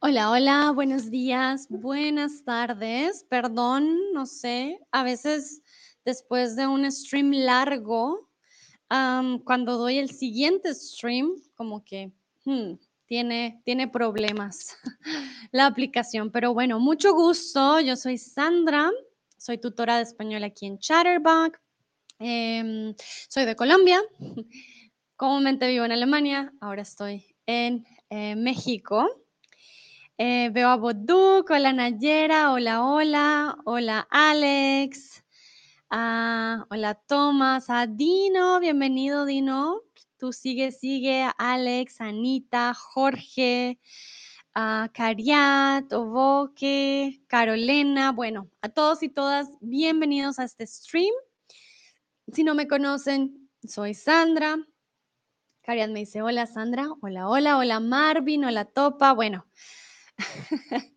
Hola, hola, buenos días, buenas tardes. Perdón, no sé, a veces después de un stream largo, cuando doy el siguiente stream, como que hmm, tiene, tiene problemas la aplicación. Pero bueno, mucho gusto. Yo soy Sandra, soy tutora de español aquí en Chatterbox. Em, soy de Colombia. Comúnmente vivo en Alemania, ahora estoy en eh, México. Eh, veo a Boduk, hola Nayera, hola, hola, hola Alex, ah, hola Tomás, a Dino, bienvenido Dino, tú sigue, sigue, Alex, Anita, Jorge, a Cariat, Ovoque, Carolina, bueno, a todos y todas, bienvenidos a este stream. Si no me conocen, soy Sandra. Cariat me dice, hola Sandra, hola, hola, hola Marvin, hola Topa, bueno.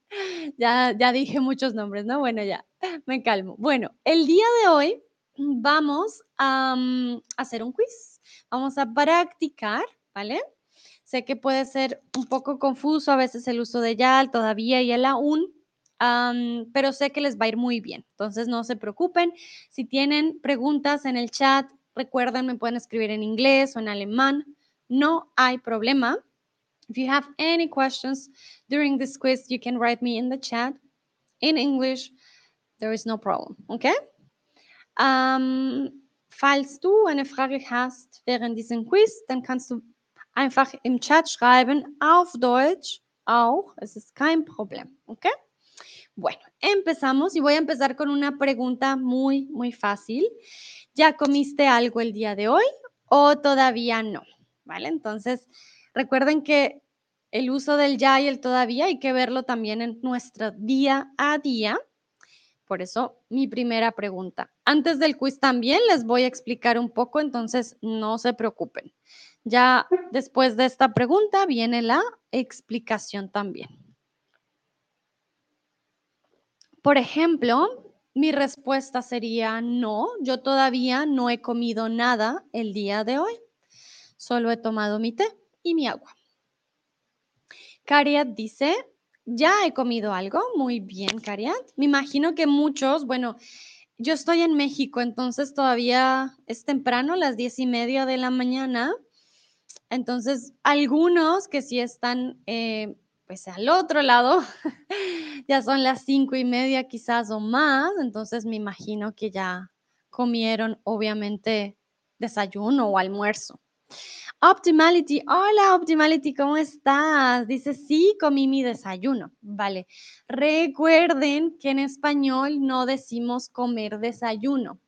ya, ya dije muchos nombres, ¿no? Bueno, ya, me calmo. Bueno, el día de hoy vamos a mm, hacer un quiz. Vamos a practicar, ¿vale? Sé que puede ser un poco confuso a veces el uso de ya, todavía y el aún, pero sé que les va a ir muy bien. Entonces, no se preocupen. Si tienen preguntas en el chat, recuerden, me pueden escribir en inglés o en alemán. No hay problema. If you have any questions during this quiz, you can write me in the chat in English. There is no problem, okay? Ähm, falls du eine Frage hast während diesem Quiz, dann kannst du einfach im Chat schreiben, auf Deutsch auch. Es ist kein Problem, okay? Bueno, empezamos y voy a empezar con una pregunta muy, muy fácil. ¿Ya comiste algo el día de hoy o todavía no? ¿Vale? Entonces, Recuerden que el uso del ya y el todavía hay que verlo también en nuestro día a día. Por eso mi primera pregunta. Antes del quiz también les voy a explicar un poco, entonces no se preocupen. Ya después de esta pregunta viene la explicación también. Por ejemplo, mi respuesta sería no, yo todavía no he comido nada el día de hoy. Solo he tomado mi té y mi agua. Cariat dice, ya he comido algo. Muy bien, Cariat. Me imagino que muchos, bueno, yo estoy en México, entonces todavía es temprano, las diez y media de la mañana. Entonces, algunos que sí están, eh, pues al otro lado, ya son las cinco y media quizás o más. Entonces, me imagino que ya comieron, obviamente, desayuno o almuerzo. Optimality, hola Optimality, ¿cómo estás? Dice, sí, comí mi desayuno. Vale. Recuerden que en español no decimos comer desayuno.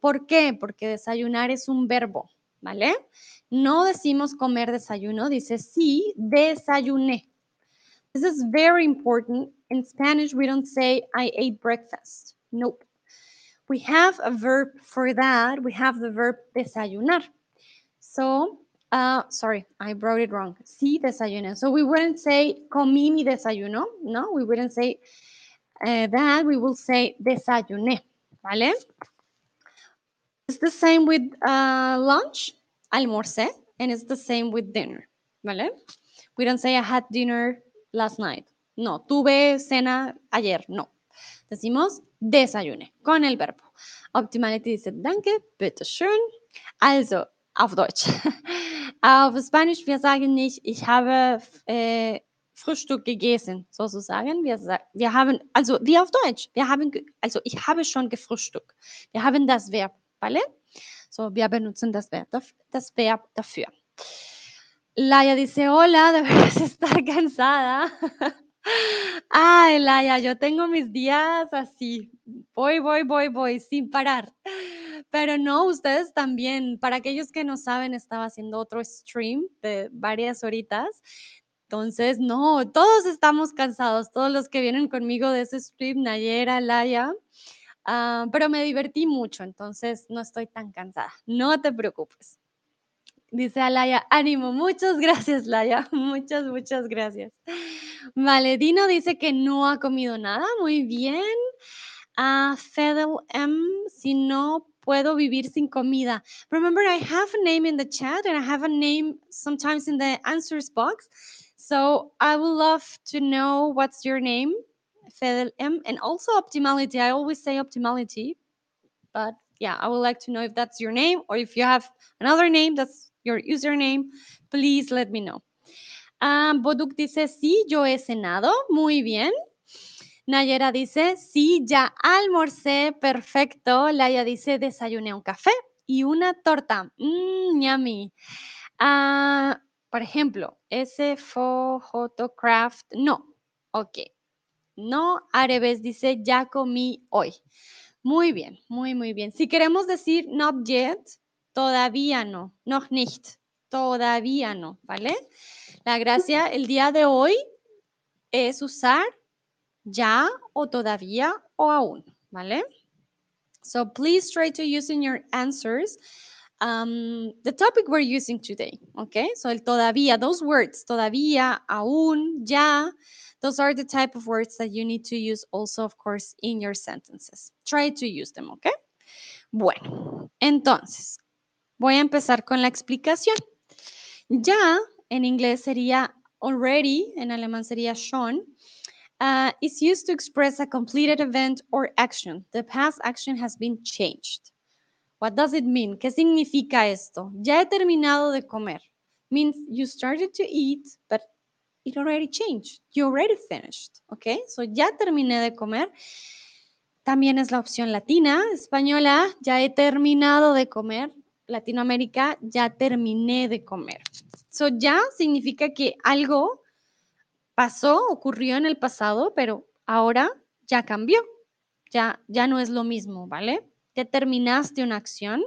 ¿Por qué? Porque desayunar es un verbo, ¿vale? No decimos comer desayuno, dice, sí, desayuné. This is very important. In Spanish, we don't say I ate breakfast. Nope. We have a verb for that. We have the verb desayunar. So, uh, sorry, I wrote it wrong. Sí, desayuné. So we wouldn't say comí mi desayuno. No, we wouldn't say uh, that. We will say desayuné. ¿Vale? It's the same with uh, lunch, almorcé, and it's the same with dinner. ¿Vale? We don't say I had dinner last night. No, tuve cena ayer. No. Decimos desayuné con el verbo. Optimality dice danke, bitte schön. Also, auf Deutsch. Auf Spanisch, wir sagen nicht, ich habe äh, Frühstück gegessen, sozusagen. Wir, wir haben, also wie auf Deutsch, wir haben, also ich habe schon gefrühstückt. Wir haben das Verb, ¿vale? So, wir benutzen das Verb, das Verb dafür. Laia dice, hola, deberías estar cansada. Ay, Laia, yo tengo mis días así, voy, voy, voy, voy, sin parar. Pero no, ustedes también, para aquellos que no saben, estaba haciendo otro stream de varias horitas. Entonces, no, todos estamos cansados, todos los que vienen conmigo de ese stream, Nayera, Laia, ah, pero me divertí mucho, entonces no estoy tan cansada. No te preocupes. Dice Alaya, ánimo, muchas gracias, Laia, muchas, muchas gracias. Vale, Dino dice que no ha comido nada, muy bien. A Fedel M, si no puedo vivir sin comida. Remember, I have a name in the chat and I have a name sometimes in the answers box. So I would love to know what's your name, Fedel M, and also optimality. I always say optimality, but yeah, I would like to know if that's your name or if you have another name that's your username. Please let me know. Um, Boduk dice, sí, yo he cenado. Muy bien. Nayera dice, sí, ya almorcé. Perfecto. Laia dice, desayuné un café y una torta. Mmm, yummy. Ah, por ejemplo, ese photocraft, no. Ok. No, Areves dice, ya comí hoy. Muy bien, muy, muy bien. Si queremos decir not yet, todavía no. Noch nicht. Todavía no, ¿vale? La gracia el día de hoy es usar ya o todavía o aún, ¿vale? So please try to use in your answers um, the topic we're using today, okay? So el todavía, those words, todavía, aún, ya, those are the type of words that you need to use also, of course, in your sentences. Try to use them, okay? Bueno, entonces, voy a empezar con la explicación. Ya en inglés sería already, en alemán sería schon. Uh, is used to express a completed event or action. The past action has been changed. What does it mean? ¿Qué significa esto? Ya he terminado de comer. Means you started to eat, but it already changed. You already finished. Okay? So ya terminé de comer. También es la opción latina, española, ya he terminado de comer. Latinoamérica, ya terminé de comer. So ya significa que algo pasó, ocurrió en el pasado, pero ahora ya cambió. Ya, ya no es lo mismo, ¿vale? Ya terminaste una acción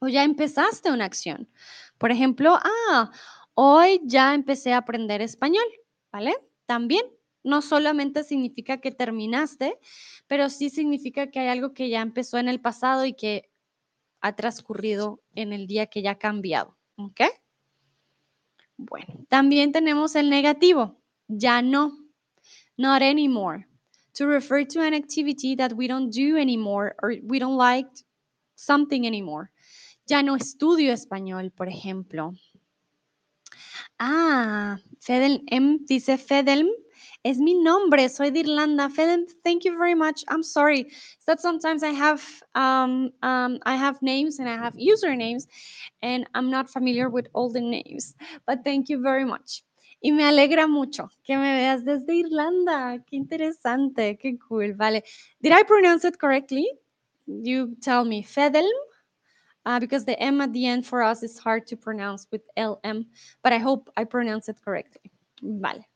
o ya empezaste una acción. Por ejemplo, ah, hoy ya empecé a aprender español, ¿vale? También no solamente significa que terminaste, pero sí significa que hay algo que ya empezó en el pasado y que ha transcurrido en el día que ya ha cambiado, ¿ok? Bueno, también tenemos el negativo, ya no, not anymore, to refer to an activity that we don't do anymore or we don't like something anymore. Ya no estudio español, por ejemplo. Ah, Fedel M dice Fedelm es mi nombre, soy de Irlanda. Fedelm, thank you very much. I'm sorry. That sometimes I have um, um, I have names and I have usernames, and I'm not familiar with all the names. But thank you very much. Y me alegra mucho que me veas desde Irlanda. Qué interesante, qué cool. Vale. Did I pronounce it correctly? You tell me. Fedelm? Uh, because the M at the end for us is hard to pronounce with LM, but I hope I pronounce it correctly. Vale.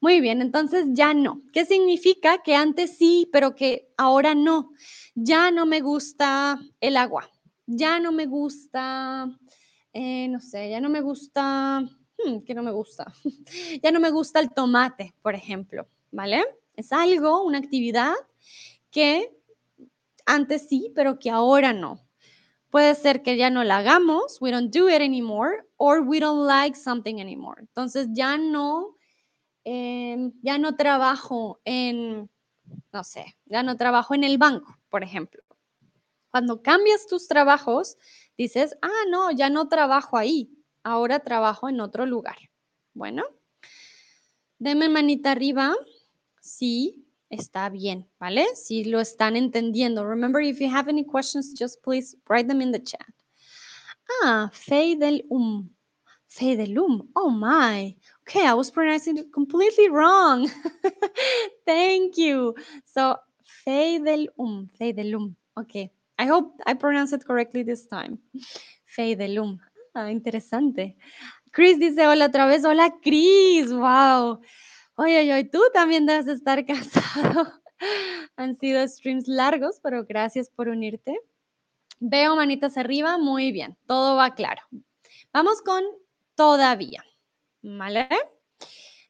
Muy bien, entonces ya no. ¿Qué significa? Que antes sí, pero que ahora no. Ya no me gusta el agua. Ya no me gusta, eh, no sé, ya no me gusta Hmm, que no me gusta. ya no me gusta el tomate, por ejemplo, ¿vale? Es algo, una actividad que antes sí, pero que ahora no. Puede ser que ya no la hagamos, we don't do it anymore, or we don't like something anymore. Entonces ya no, em, ya no trabajo en, no sé, ya no trabajo en el banco, por ejemplo. Cuando cambias tus trabajos, dices, ah, no, ya no trabajo ahí, ahora trabajo en otro lugar. Bueno, denme manita arriba. Sí, está bien, ¿vale? Si lo están entendiendo. Remember, if you have any questions, just please write them in the chat. Ah, Feidelum. Feidelum. Oh my. Okay, I was pronouncing it completely wrong. Thank you. So, Feidelum. Feidelum. Okay. I hope I pronounced it correctly this time. Feidelum. Ah, interesante. Chris dice hola otra vez. Hola, Chris. Wow. Oye, oye, tú también debes estar cansado. Han sido streams largos, pero gracias por unirte. Veo manitas arriba. Muy bien. Todo va claro. Vamos con todavía. ¿Vale?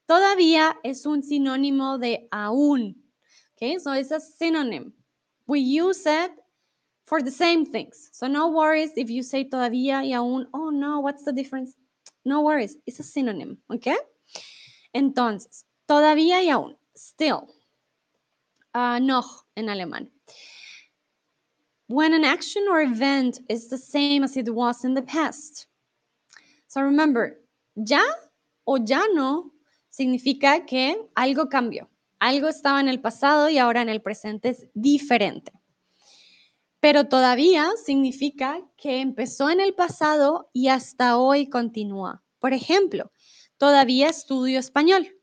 Todavía es un sinónimo de aún. Okay, so it's a synonym. We use it for the same things. So no worries if you say todavía y aún, oh no, what's the difference? No worries, it's a synonym, okay? Entonces, todavía y aún, still, uh, noch en alemán. When an action or event is the same as it was in the past. So remember, ya o ya no significa que algo cambió. Algo estaba en el pasado y ahora en el presente es diferente. Pero todavía significa que empezó en el pasado y hasta hoy continúa. Por ejemplo, todavía estudio español.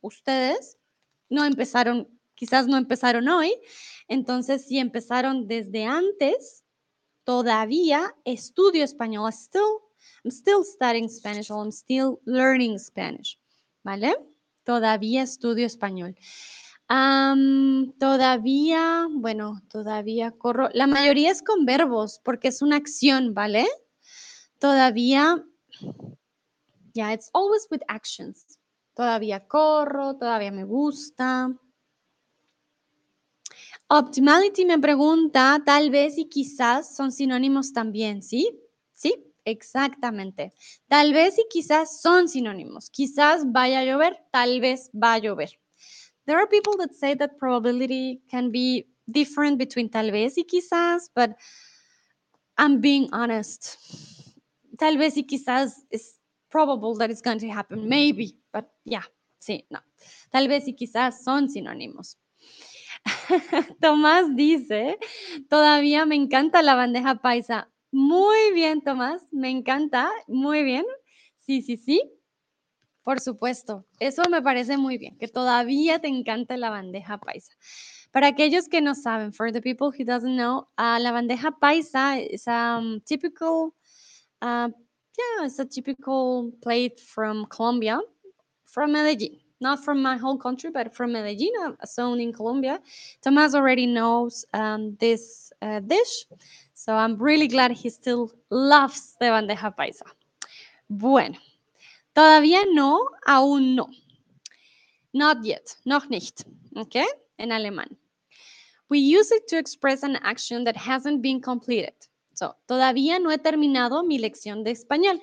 Ustedes no empezaron, quizás no empezaron hoy, entonces si empezaron desde antes, todavía estudio español. I'm still studying Spanish or I'm still learning Spanish. ¿Vale? Todavía estudio español. Todavía, bueno, todavía corro. La mayoría es con verbos porque es una acción, ¿vale? Todavía, yeah, it's always with actions. Todavía corro, todavía me gusta. Optimality me pregunta, tal vez y quizás son sinónimos también, ¿sí? Sí, exactamente. Tal vez y quizás son sinónimos. Quizás vaya a llover, tal vez va a llover. There are people that say that probability can be different between tal vez y quizás, but I'm being honest. Tal vez y quizás is probable that it's going to happen, maybe, but yeah, sí, no. Tal vez y quizás son sinónimos. Tomás dice, todavía me encanta la bandeja paisa. Muy bien, Tomás, me encanta, muy bien. Sí, sí, sí. Por supuesto, eso me parece muy bien, que todavía te encanta la bandeja paisa. Para aquellos que no saben, for the people who doesn't know, uh, la bandeja paisa is a um, typical, uh, yeah, it's a typical plate from Colombia, from Medellin not from my whole country, but from Medellin, a zone in Colombia. Tomás already knows um, this uh, dish, so I'm really glad he still loves the bandeja paisa. Bueno, todavía no, aún no. Not yet, noch nicht, okay, en alemán. We use it to express an action that hasn't been completed. So, todavía no he terminado mi lección de español,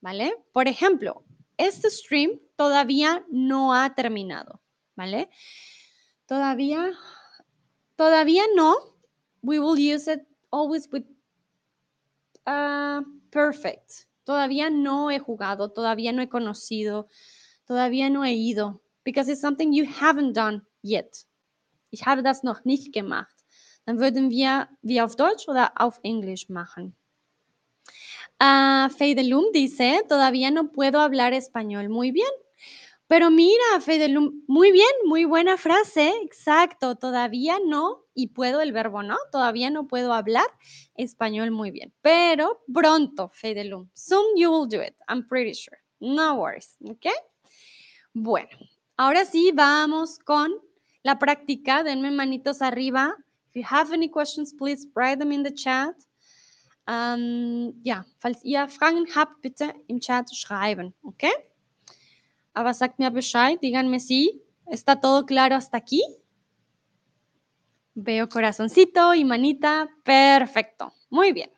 ¿vale? Por ejemplo, este stream todavía no ha terminado, ¿vale? Todavía, todavía no. We will use it always with uh, perfect. Todavía no he jugado, todavía no he conocido, todavía no he ido. Because it's something you haven't done yet. Ich habe das noch nicht gemacht. Dann würden wir wie auf Deutsch oder auf Englisch machen. Uh, Feidelum dice, todavía no puedo hablar español muy bien. Pero mira, Feidelum, muy bien, muy buena frase, exacto, todavía no, y puedo el verbo no, todavía no puedo hablar español muy bien, pero pronto, Feidelum, soon you will do it, I'm pretty sure, no worries, ¿ok? Bueno, ahora sí, vamos con la práctica, denme manitos arriba. If you have any questions, please write them in the chat. Ähm, ja, falls ihr Fragen habt, bitte im Chat schreiben, ¿ok? Aber sagt mir Bescheid, díganme si está todo claro hasta aquí. Veo corazoncito y manita. Perfecto. Muy bien.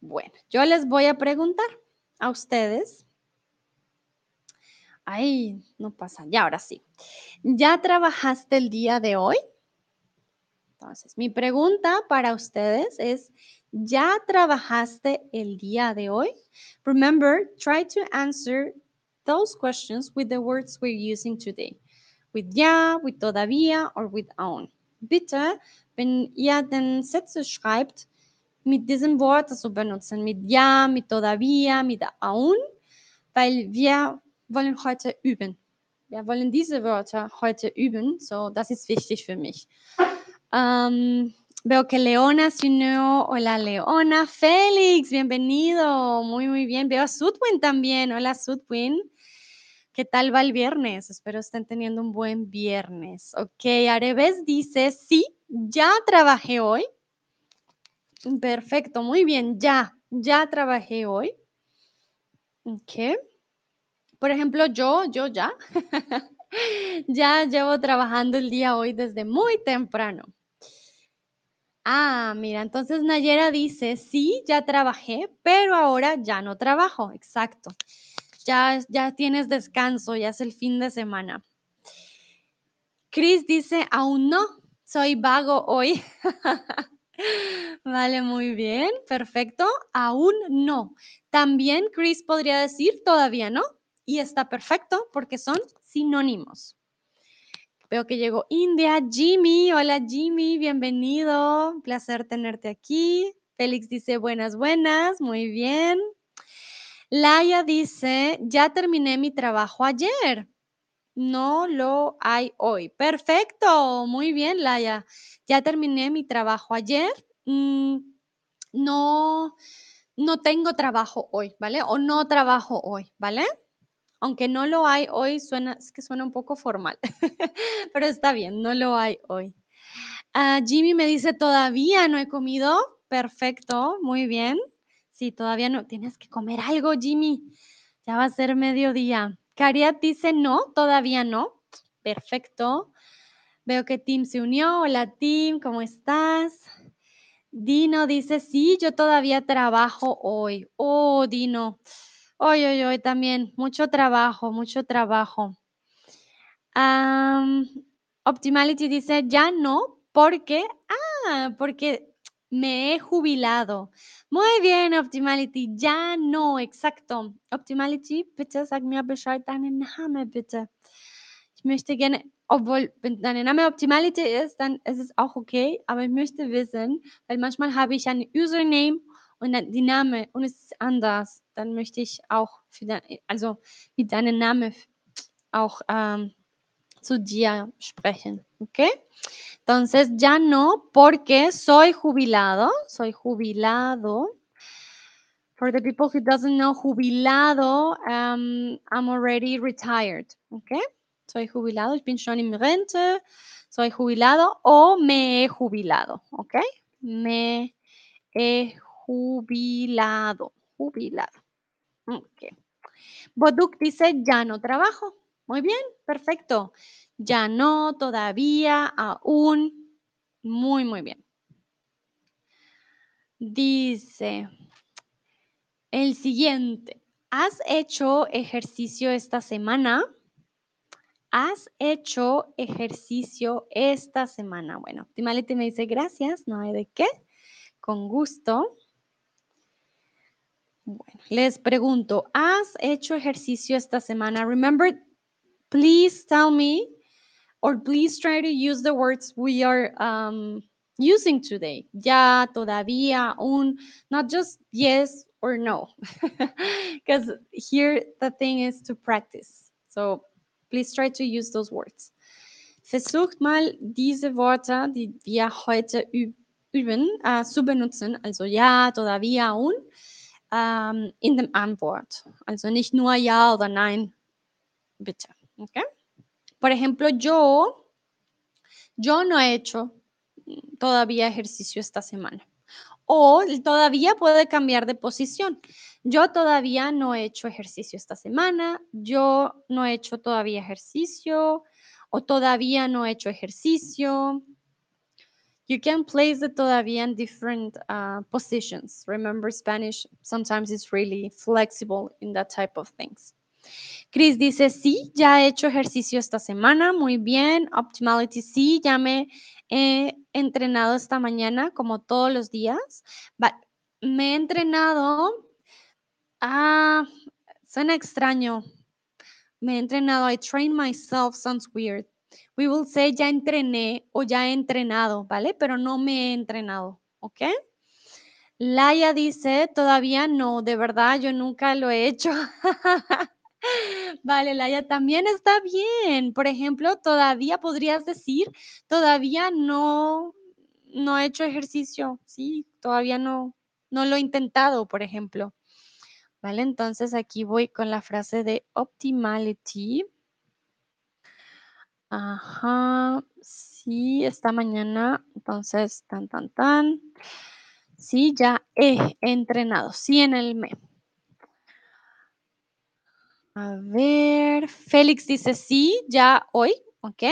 Bueno, yo les voy a preguntar a ustedes. Ay, no pasa. Ya, ahora sí. ¿Ya trabajaste el día de hoy? Entonces, mi pregunta para ustedes es, ¿ya trabajaste el día de hoy? Remember, try to answer those questions with the words we're using today. With ja, with todavía or with aún. Bitte, wenn ihr den Sätze schreibt, mit diesen Worten zu benutzen, mit ja, mit todavía, mit aún, weil wir wollen heute üben. Wir wollen diese Wörter heute üben, so das ist wichtig für mich. Veo que Leona se unió. Hola, Leona. Félix, bienvenido. Muy, muy bien. Veo a Sudwin también. Hola, Sudwin. ¿Qué tal va el viernes? Espero estén teniendo un buen viernes. Ok, Areves dice, sí, ya trabajé hoy. Perfecto, muy bien, ya, ya trabajé hoy. Ok. Por ejemplo, yo, yo ya, ya llevo trabajando el día hoy desde muy temprano. Ah, mira, entonces Nayera dice, sí, ya trabajé, pero ahora ya no trabajo. Exacto. Ya, ya tienes descanso, ya es el fin de semana. Chris dice, aún no, soy vago hoy. vale, muy bien, perfecto. Aún no. También Chris podría decir todavía no. y está perfecto porque son sinónimos. Veo que llegó India, Jimmy. Hola Jimmy, bienvenido. Placer tenerte aquí. Félix dice buenas, buenas. Muy bien. Laia dice, ya terminé mi trabajo ayer. No lo hay hoy. Perfecto. Muy bien, Laia. Ya terminé mi trabajo ayer. Mm, no, no tengo trabajo hoy, ¿vale? O no trabajo hoy, ¿vale? Aunque no lo hay hoy, suena, es que suena un poco formal, pero está bien, no lo hay hoy. Ah, Jimmy me dice, todavía no he comido. Perfecto, muy bien. Sí, todavía no. Tienes que comer algo, Jimmy. Ya va a ser mediodía. Cariat dice, no, todavía no. Perfecto. Veo que Tim se unió. Hola, Tim, ¿cómo estás? Dino dice, sí, yo todavía trabajo hoy. Oh, Dino. Hoy, hoy, hoy también. Mucho trabajo, mucho trabajo. Optimality dice, ya no, porque, ah, porque me he jubilado. Muy bien, Optimality, ya no, exacto. Optimality, bitte sag mir Bescheid, deinen Namen bitte. Ich möchte gerne, obwohl, wenn dein Name Optimality ist, dann ist es auch okay, aber ich möchte wissen, weil manchmal habe ich ein Username und dann die Name und es ist anders. Dann möchte ich auch für dein, also mit deinem Namen auch ähm, zu dir sprechen, okay? Entonces ya no porque soy jubilado, soy jubilado. For the people who doesn't know jubilado, um, I'm already retired, okay? Soy jubilado, ich bin schon im Rente, soy jubilado o me he jubilado, ¿ok? Me he jubilado, jubilado. Ok. Boduk dice, ya no trabajo. Muy bien, perfecto. Ya no, todavía, aún. Muy, muy bien. Dice el siguiente. ¿Has hecho ejercicio esta semana? ¿Has hecho ejercicio esta semana? Bueno, Timality me dice gracias, no hay de qué. Con gusto. Bueno, les pregunto, ¿has hecho ejercicio esta semana? Remember, please tell me or please try to use the words we are um, using today. Ya, todavía, un, not just yes or no. Because here the thing is to practice. So please try to use those words. Versucht mal diese Worte, die wir heute üben, äh, zu benutzen. Also ja, todavía, aún. Ähm, in dem Antwort. Also nicht nur ja oder nein, bitte. Okay? Por ejemplo, yo, yo no he hecho todavía ejercicio esta semana. O todavía puede cambiar de posición. Yo todavía no he hecho ejercicio esta semana. Yo no he hecho todavía ejercicio. O todavía no he hecho ejercicio. You can place the todavía in different uh, positions. Remember, Spanish sometimes it's really flexible in that type of things. Chris dice, sí, ya he hecho ejercicio esta semana, muy bien. Optimality, sí, ya me he entrenado esta mañana, como todos los días. me he entrenado, ah, suena extraño. Me he entrenado, I train myself, sounds weird. We will say ya entrené o ya he entrenado, ¿vale? Pero no me he entrenado, ¿ok? Laia dice, todavía no, de verdad, yo nunca lo he hecho. Vale, Laia, también está bien. Por ejemplo, todavía podrías decir, todavía no, no he hecho ejercicio, sí, todavía no, no lo he intentado, por ejemplo. Vale, entonces aquí voy con la frase de optimality. Ajá, sí, esta mañana, entonces, tan, tan, tan. Sí, ya he entrenado, sí, en el me. A ver, Félix dice sí, ya hoy, ¿ok?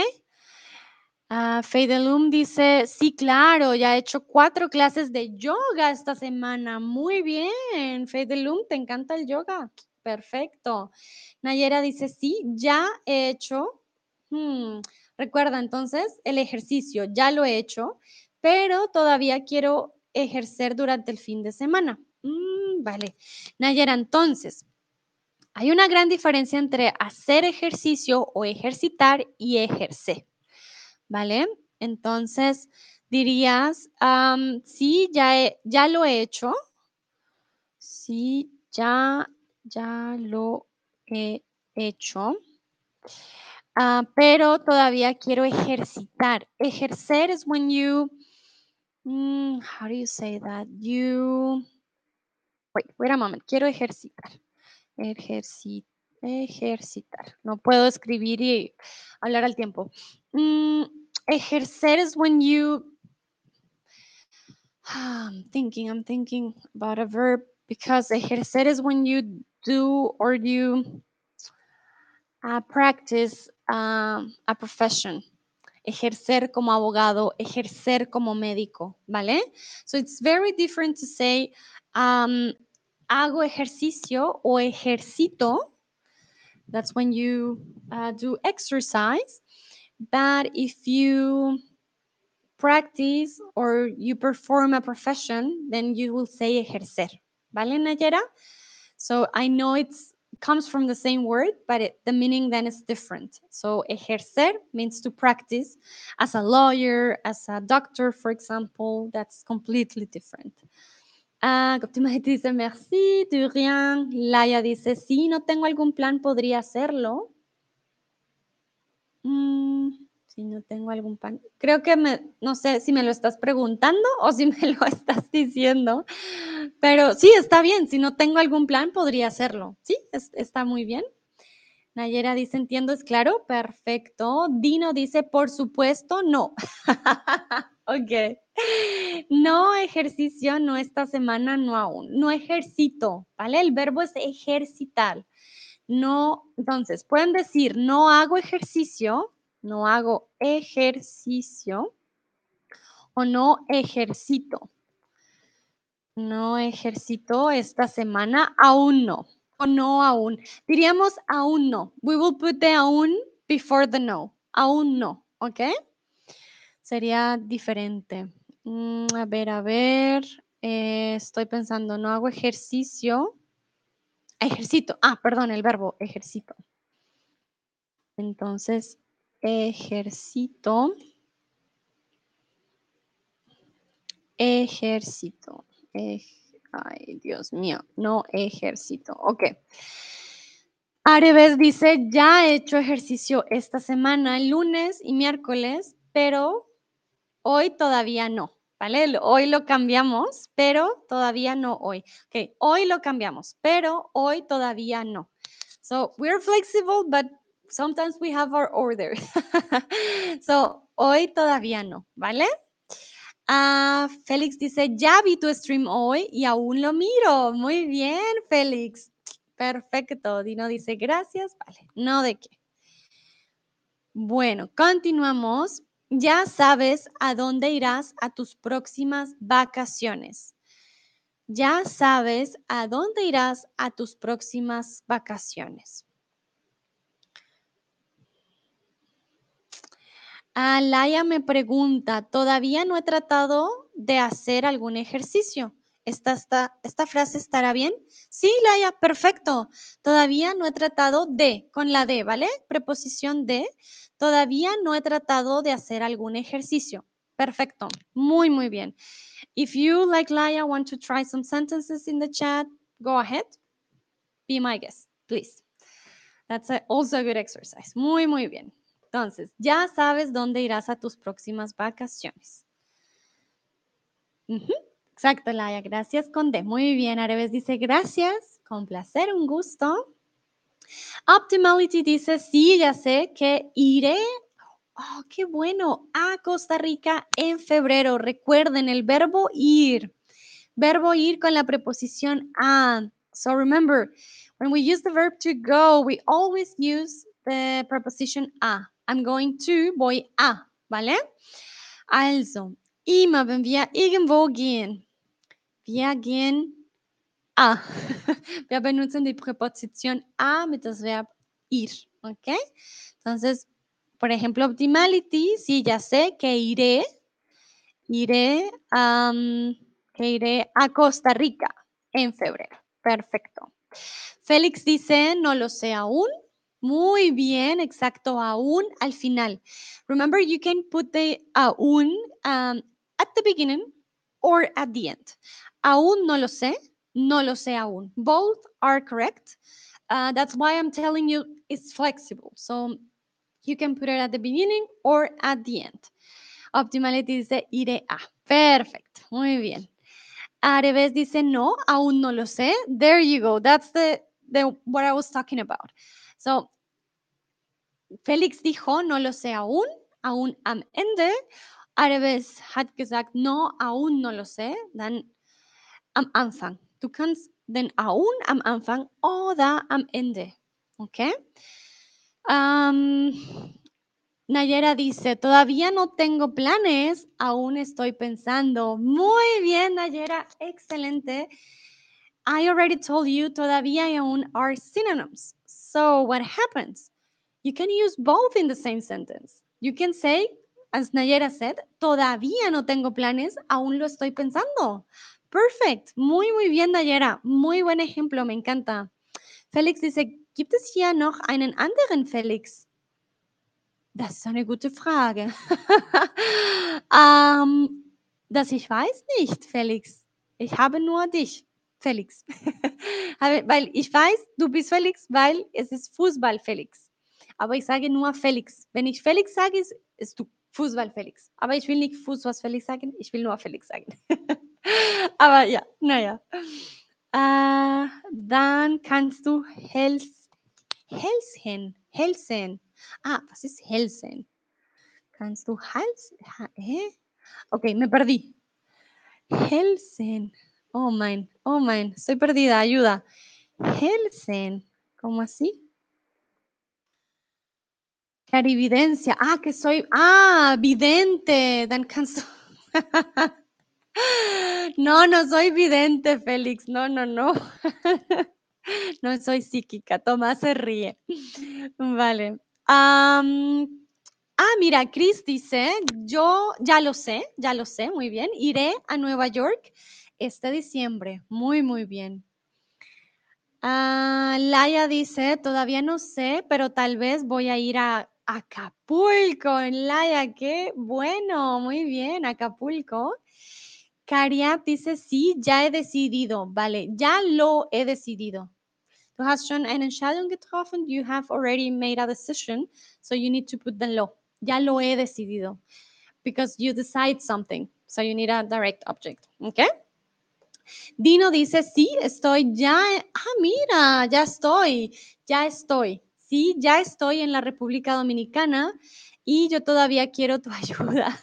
Uh, Feidelum dice, sí, claro, ya he hecho cuatro clases de yoga esta semana. Muy bien, Feidelum, ¿te encanta el yoga? Perfecto. Nayera dice, sí, ya he hecho. Hmm, recuerda entonces el ejercicio, ya lo he hecho, pero todavía quiero ejercer durante el fin de semana. Mm, vale. Nayera, entonces, Hay una gran diferencia entre hacer ejercicio o ejercitar y ejercer, ¿vale? Entonces, dirías, sí, ya, ya lo he hecho. Sí, ya, ya lo he hecho. Ah, pero todavía quiero ejercitar. Ejercer es when you, mm, how do you say that? You, wait, wait a moment, quiero ejercitar. ejercitar. No puedo escribir y hablar al tiempo. Mm, ejercer es when you, I'm thinking, I'm thinking about a verb because ejercer is when you do or you uh, practice a profession. Ejercer como abogado, ejercer como médico, ¿vale? So it's very different to say um, hago ejercicio o ejercito. That's when you uh, do exercise. But if you practice or you perform a profession, then you will say ejercer. ¿Vale, Nayera? So I know it's comes from the same word, but it, the meaning then is different. So ejercer means to practice as a lawyer, as a doctor, for example. That's completely different. Uh, dice merci, de rien. Laia dice, si no tengo algún plan, podría hacerlo. Mm, si no tengo algún plan. Creo que me, no sé si me lo estás preguntando o si me lo estás diciendo, pero sí, está bien. Si no tengo algún plan, podría hacerlo. Sí, está muy bien. Nayera dice, entiendo, es claro. Perfecto. Dino dice, por supuesto, no. ok. No ejercicio, no esta semana, no aún. No ejercito, ¿vale? El verbo es ejercitar. No, entonces, pueden decir, no hago ejercicio no hago ejercicio o no ejercito. No ejercito esta semana, aún no. O no aún. Diríamos aún no. We will put the aún before the no. Aún no, ¿ok? Sería diferente. Mm, a ver, a ver. Eh, estoy pensando, no hago ejercicio. Ejercito. Ah, perdón, el verbo ejercito. Entonces, Ejército. Ejército. Ay, Dios mío, no ejército. Ok. Areves dice, ya he hecho ejercicio esta semana, lunes y miércoles, pero hoy todavía no, ¿vale? Hoy lo cambiamos, pero todavía no hoy. Ok, hoy lo cambiamos, pero hoy todavía no. So, we're flexible, but sometimes we have our order. so, hoy todavía no, ¿vale? Ah, Félix dice, ya vi tu stream hoy y aún lo miro. Muy bien, Félix. Perfecto. Dino dice, gracias. Vale, no de qué. Bueno, continuamos. Ya sabes a dónde irás a tus próximas vacaciones. Ya sabes a dónde irás a tus próximas vacaciones. Alaya me pregunta, todavía no he tratado de hacer algún ejercicio. ¿Esta, ¿Esta frase estará bien? Sí, Laia, perfecto. Todavía no he tratado de, con la de, ¿vale? Preposición de. Todavía no he tratado de hacer algún ejercicio. Perfecto. Muy, muy bien. If you, like Laia, want to try some sentences in the chat, go ahead. Be my guest, please. That's also a good exercise. Muy, muy bien. Entonces, ya sabes dónde irás a tus próximas vacaciones. Exacto, Laia. Gracias, Conde. Muy bien. Areves dice gracias. Con placer, un gusto. Optimality dice, sí, ya sé que iré. Oh, qué bueno. A Costa Rica en febrero. Recuerden el verbo ir. Verbo ir con la preposición a. So remember, when we use the verb to go, we always use the preposition a. I'm going to, voy a, ¿vale? Also, immer wenn wir irgendwo gehen, wir gehen a. Wir benutzen die Präposition a mit das Verb ir, ¿ok? Entonces, por ejemplo, optimality, sí, ya sé que iré, iré, que iré a Costa Rica en febrero. Perfecto. Félix dice, no lo sé aún. Muy bien, exacto, aún al final. Remember, you can put the aún um, at the beginning or at the end. Aún no lo sé, no lo sé aún. Both are correct. Uh, that's why I'm telling you it's flexible. So you can put it at the beginning or at the end. Optimality dice iré a. Perfecto, muy bien. Areves dice no, aún no lo sé. There you go. That's the, the what I was talking about. So Félix dijo no lo sé aún, aún am Ende. Areves hat gesagt no, aún no lo sé. Dann am Anfang. Du kannst den aún am Anfang oder am Ende. Okay? Um, Nayera dice, todavía no tengo planes, aún estoy pensando. Muy bien, Nayera, excelente. I already told you, todavía y aún are synonyms. So what happens? You can use both in the same sentence. You can say, as Nayera said, todavía no tengo planes, aún lo estoy pensando. Perfect. Muy, muy bien, Nayera. Muy buen ejemplo, me encanta. Felix dice, gibt es hier noch einen anderen Felix? Das ist eine gute Frage. ähm, das ich weiß nicht, Felix. Ich habe nur dich, Felix. weil ich weiß, du bist Felix, weil es ist Fußball Felix. Aber ich sage nur Felix. Wenn ich Felix sage, ist, ist du Fußball Felix. Aber ich will nicht Fußball Felix sagen, ich will nur Felix sagen. Aber ja, naja. Äh, dann kannst du Hels, Helsen, Helsen Ah, was ist Helsen? Kannst du Hals? ¿eh? Ok, me perdí. Helsen. Oh, mein, oh, mein, estoy perdida, ayuda. Helsen, ¿cómo así? Clarividencia. Ah, que soy. Ah, vidente. Dan kannst No, no soy vidente, Félix. No, no, no. No soy psíquica. Tomás se ríe. Vale ah, mira, Chris dice, yo ya lo sé, ya lo sé, muy bien. Iré a Nueva York este diciembre. Muy, muy bien. Ah, Laia dice, todavía no sé, pero tal vez voy a ir a Acapulco. Laia, qué bueno, muy bien, Acapulco. Cariat dice, sí, ya he decidido. Vale, ya lo he decidido. Du hast schon eine Entscheidung getroffen. You have already made a decision. So you need to put the law. Ya lo he decidido. Because you decide something. So you need a direct object. Okay? Dino dice, sí, estoy ya. Ah, mira, ya estoy. Ya estoy. Sí, ya estoy en la República Dominicana y yo todavía quiero tu ayuda.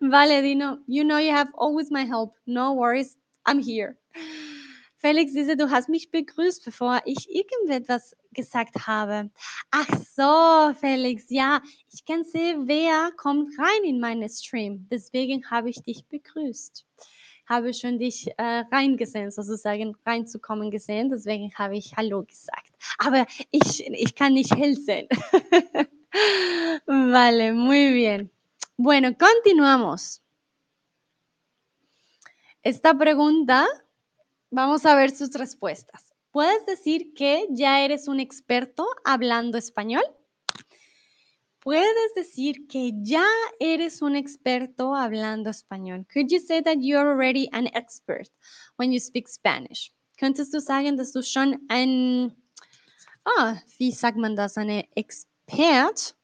vale, Dino. You know you have always my help. No worries. I'm here. Felix dice, du hast mich begrüßt, bevor ich irgendetwas gesagt habe. Ach so, Felix, ja, ich kann sehen, wer kommt rein in meinen Stream. Deswegen habe ich dich begrüßt. Habe schon dich äh, reingesehen, sozusagen reinzukommen gesehen. Deswegen habe ich Hallo gesagt. Aber ich, ich kann nicht hell sehen. vale, muy bien. Bueno, continuamos. Esta pregunta Vamos a ver sus respuestas. ¿Puedes decir que ya eres un experto hablando español? Puedes decir que ya eres un experto hablando español. Could you say that you're already an expert when you speak Spanish? Könntest du sagen, dass du schon ein, ah, wie sagt man das, eine Expert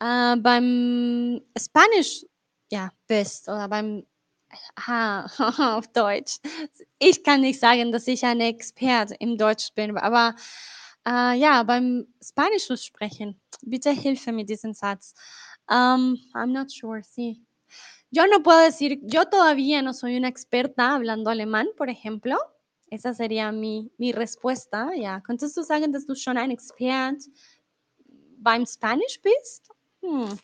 äh, beim Spanisch ja, bist oder beim Ha, auf Deutsch. Ich kann nicht sagen, dass ich ein Experte im Deutsch bin, aber äh, ja, beim Spanisch sprechen. Bitte hilfe mit diesem Satz. Um, I'm not sure, sí. Yo no puedo decir, yo todavía no soy una experta hablando alemán, por ejemplo. Esa sería mi, mi respuesta. Ja, könntest du sagen, dass du schon ein Expert beim Spanisch bist? Hm.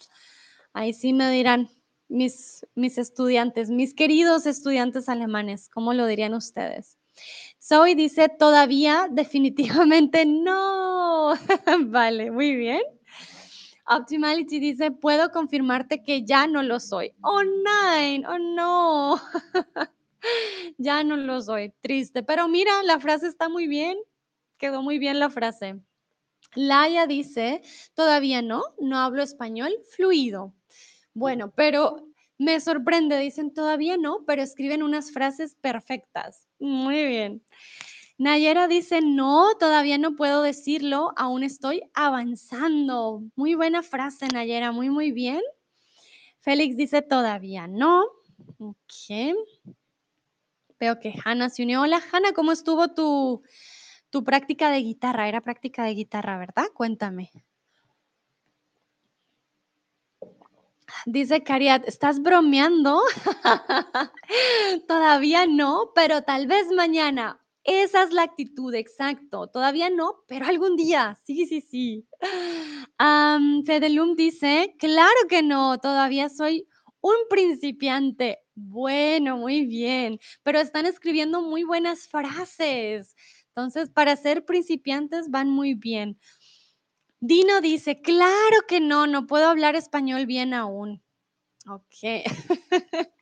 Ahí sí me dirán, mis, mis estudiantes, mis queridos estudiantes alemanes, ¿cómo lo dirían ustedes? Zoe dice, todavía definitivamente no. vale, muy bien. Optimality dice, puedo confirmarte que ya no lo soy. Oh, nine, oh no. ya no lo soy, triste. Pero mira, la frase está muy bien, quedó muy bien la frase. Laia dice, todavía no, no hablo español fluido. Bueno, pero me sorprende, dicen todavía no, pero escriben unas frases perfectas. Muy bien. Nayera dice, no, todavía no puedo decirlo, aún estoy avanzando. Muy buena frase, Nayera, muy, muy bien. Félix dice, todavía no. Ok. Veo que Hanna se unió. Hola, Hanna, ¿cómo estuvo tu, tu práctica de guitarra? Era práctica de guitarra, ¿verdad? Cuéntame. Dice Cariat, ¿estás bromeando? Todavía no, pero tal vez mañana. Esa es la actitud, exacto. Todavía no, pero algún día. Sí, sí, sí. Fedelum dice, claro que no, todavía soy un principiante. Bueno, muy bien, pero están escribiendo muy buenas frases. Entonces, para ser principiantes van muy bien. Dino dice, claro que no, no puedo hablar español bien aún. Ok.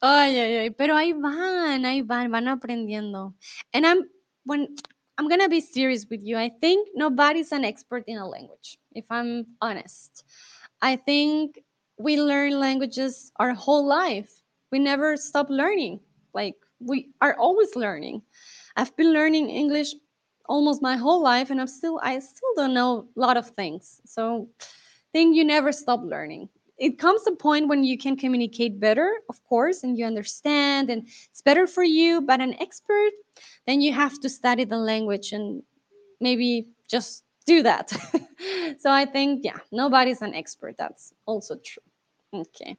ay, ay, pero ahí van, ahí van, van aprendiendo. And I'm, when, I'm gonna be serious with you. I think nobody's an expert in a language, if I'm honest. I think we learn languages our whole life. We never stop learning. Like we are always learning. I've been learning English almost my whole life and I'm still I still don't know a lot of things. So I think you never stop learning. It comes a point when you can communicate better, of course, and you understand and it's better for you, but an expert, then you have to study the language and maybe just do that. so I think yeah, nobody's an expert. That's also true. Okay.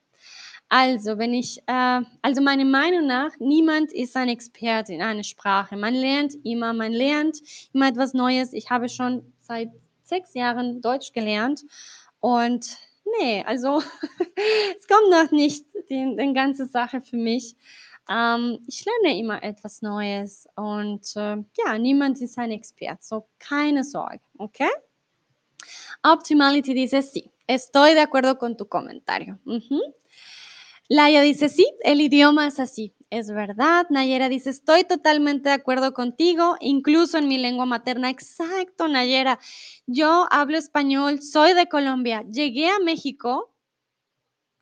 Also, wenn ich, äh, also meiner Meinung nach, niemand ist ein Experte in einer Sprache. Man lernt immer, man lernt immer etwas Neues. Ich habe schon seit sechs Jahren Deutsch gelernt und nee, also es kommt noch nicht die, die ganze Sache für mich. Ähm, ich lerne immer etwas Neues und äh, ja, niemand ist ein Experte, so keine Sorge, ¿ok? Optimality dice sí, estoy de acuerdo con tu comentario. Uh -huh. Laia dice, sí, el idioma es así, es verdad. Nayera dice, estoy totalmente de acuerdo contigo, incluso en mi lengua materna. Exacto, Nayera. Yo hablo español, soy de Colombia, llegué a México,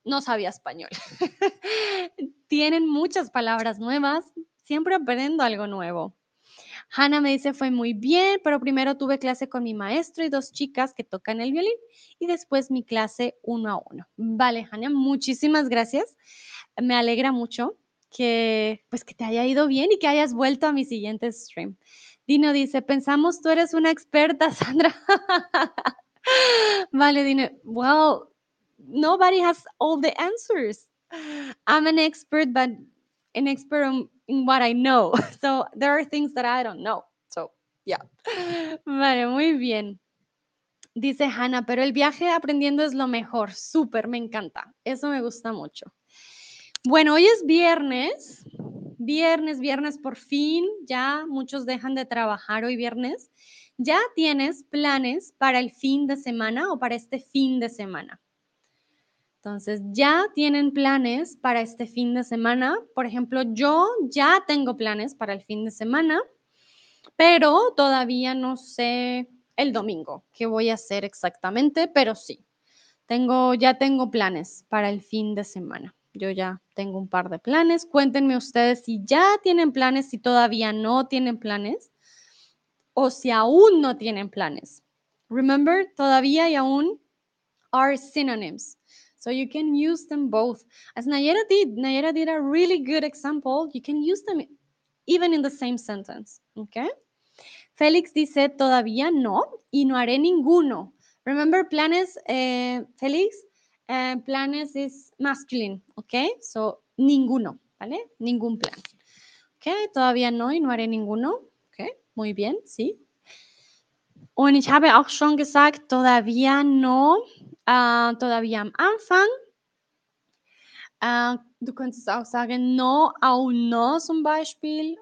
no sabía español. Tienen muchas palabras nuevas, siempre aprendo algo nuevo. Hannah me dice, fue muy bien, pero primero tuve clase con mi maestro y dos chicas que tocan el violín y después mi clase uno a uno. Vale, Hannah, muchísimas gracias. Me alegra mucho que pues que te haya ido bien y que hayas vuelto a mi siguiente stream. Dino dice, pensamos tú eres una experta, Sandra. vale, Dino. Well, nobody has all the answers. I'm an expert, but an expert in what I know. So there are things that I don't know. So, yeah. Vale, muy bien. Dice Hannah, pero el viaje aprendiendo es lo mejor. Súper, me encanta. Eso me gusta mucho. Bueno, hoy es viernes. Viernes, viernes por fin. Ya muchos dejan de trabajar hoy viernes. ¿Ya tienes planes para el fin de semana o para este fin de semana? Entonces, ya tienen planes para este fin de semana. Por ejemplo, yo ya tengo planes para el fin de semana, pero todavía no sé el domingo qué voy a hacer exactamente, pero sí, tengo, ya tengo planes para el fin de semana. Yo ya tengo un par de planes. Cuéntenme ustedes si ya tienen planes, si todavía no tienen planes o si aún no tienen planes. Remember, todavía y aún are synonyms. So you can use them both. As Nayera did, Nayera did a really good example. You can use them even in the same sentence. Okay? Félix dice, todavía no, y no haré ninguno. Remember, planes, eh, Félix, eh, planes is masculine, okay? So, ninguno, ¿vale? Ningún plan. Okay, todavía no y no haré ninguno. Okay, muy bien, sí. Und ich habe auch schon gesagt, todavía no, äh, todavía am Anfang. Äh, du könntest auch sagen, no, aún no zum Beispiel.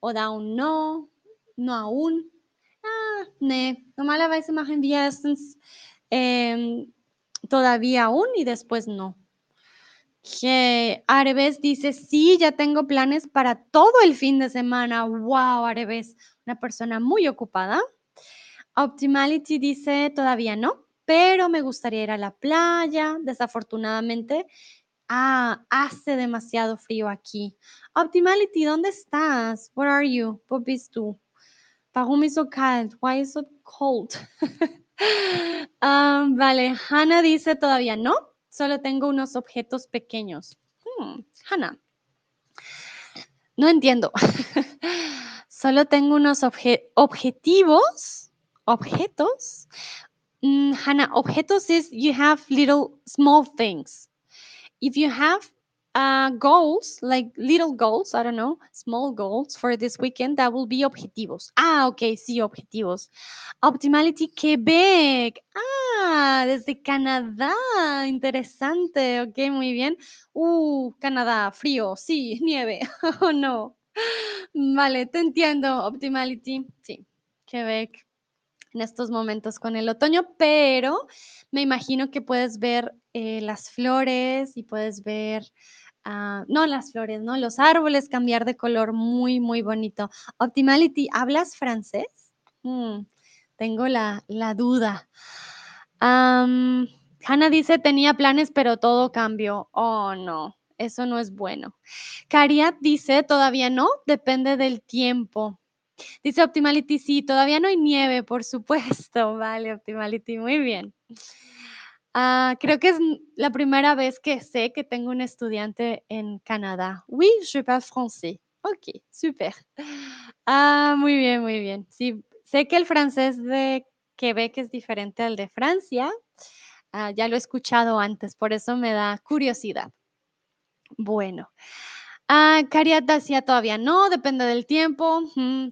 Oder aún no, no aún. Ah, nee, normalerweise machen wir erstens ähm, todavía aún y después no. Que Areves dice, sí, ya tengo planes para todo el fin de semana. Wow, Areves, una persona muy ocupada. Optimality dice, todavía no, pero me gustaría ir a la playa. Desafortunadamente, ah, hace demasiado frío aquí. Optimality, ¿dónde estás? Where are you? ¿Dónde bist du? Warum ist so kalt? Why is so cold? Ah, vale, Hannah dice todavía no, solo tengo unos objetos pequeños. Hmm, Hannah, no entiendo. solo tengo unos objetivos, objetos. Mm, Hannah, objetos is you have little small things. If you have uh, goals, like little goals, I don't know, small goals for this weekend, that will be objetivos. Ah, ok, sí, objetivos. Optimality Quebec. Ah, desde Canadá. Interesante. Ok, muy bien. Uh, Canadá, frío, sí, nieve. oh, no. Vale, te entiendo, Optimality. Sí, Quebec en estos momentos con el otoño, pero me imagino que puedes ver eh, las flores y puedes ver Ah, no las flores, ¿no? Los árboles cambiar de color, muy, muy bonito. Optimality, ¿hablas francés? Mm, tengo la, duda. Hannah dice, tenía planes, pero todo cambió. Oh, no, eso no es bueno. Cariat dice, todavía no, depende del tiempo. Dice Optimality, sí, todavía no hay nieve, por supuesto. Vale, Optimality, muy bien. Ah, creo que es la primera vez que sé que tengo un estudiante en Canadá. Oui, je parle français. Ok, super. Ah, muy bien, muy bien. Sí, sé que el francés de Quebec es diferente al de Francia. Ah, ya lo he escuchado antes, por eso me da curiosidad. Bueno. Ah, Cariata decía todavía no, depende del tiempo.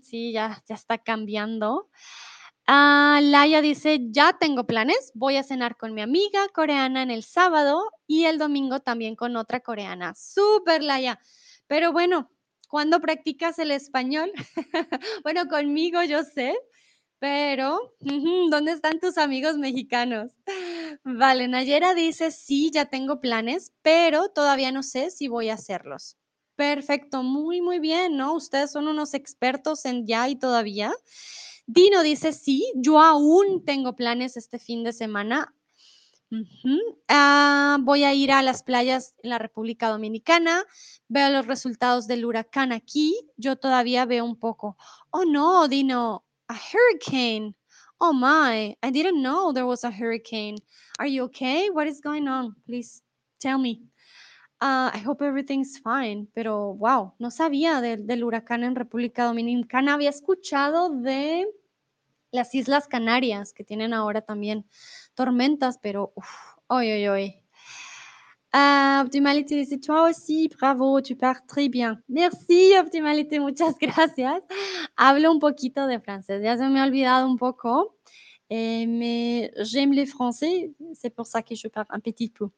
sí, ya, ya está cambiando. Ah, Laia dice, ya tengo planes, voy a cenar con mi amiga coreana en el sábado y el domingo también con otra coreana. Súper, Laia. Pero bueno, ¿cuándo practicas el español? bueno, conmigo yo sé, pero ¿dónde están tus amigos mexicanos? Vale, Nayera dice, sí, ya tengo planes, pero todavía no sé si voy a hacerlos. Perfecto, muy, muy bien, ¿no? Ustedes son unos expertos en ya y todavía. Dino dice, sí, yo aún tengo planes este fin de semana. Ah, voy a ir a las playas en la República Dominicana, veo los resultados del huracán aquí, yo todavía veo un poco. Oh no, Dino, a hurricane. Oh my, I didn't know there was a hurricane. Are you okay? What is going on? Please tell me. Uh, I hope everything's fine, pero wow, no sabía del huracán en República Dominicana. Había escuchado de las Islas Canarias, que tienen ahora también tormentas, pero hoy, hoy, hoy. Optimality dice, toi aussi, bravo, tu pars très bien. Merci, Optimality, muchas gracias. Hablo un poquito de francés, ya se me ha olvidado un poco, eh, mais j'aime le français, c'est pour ça que je parle un petit peu.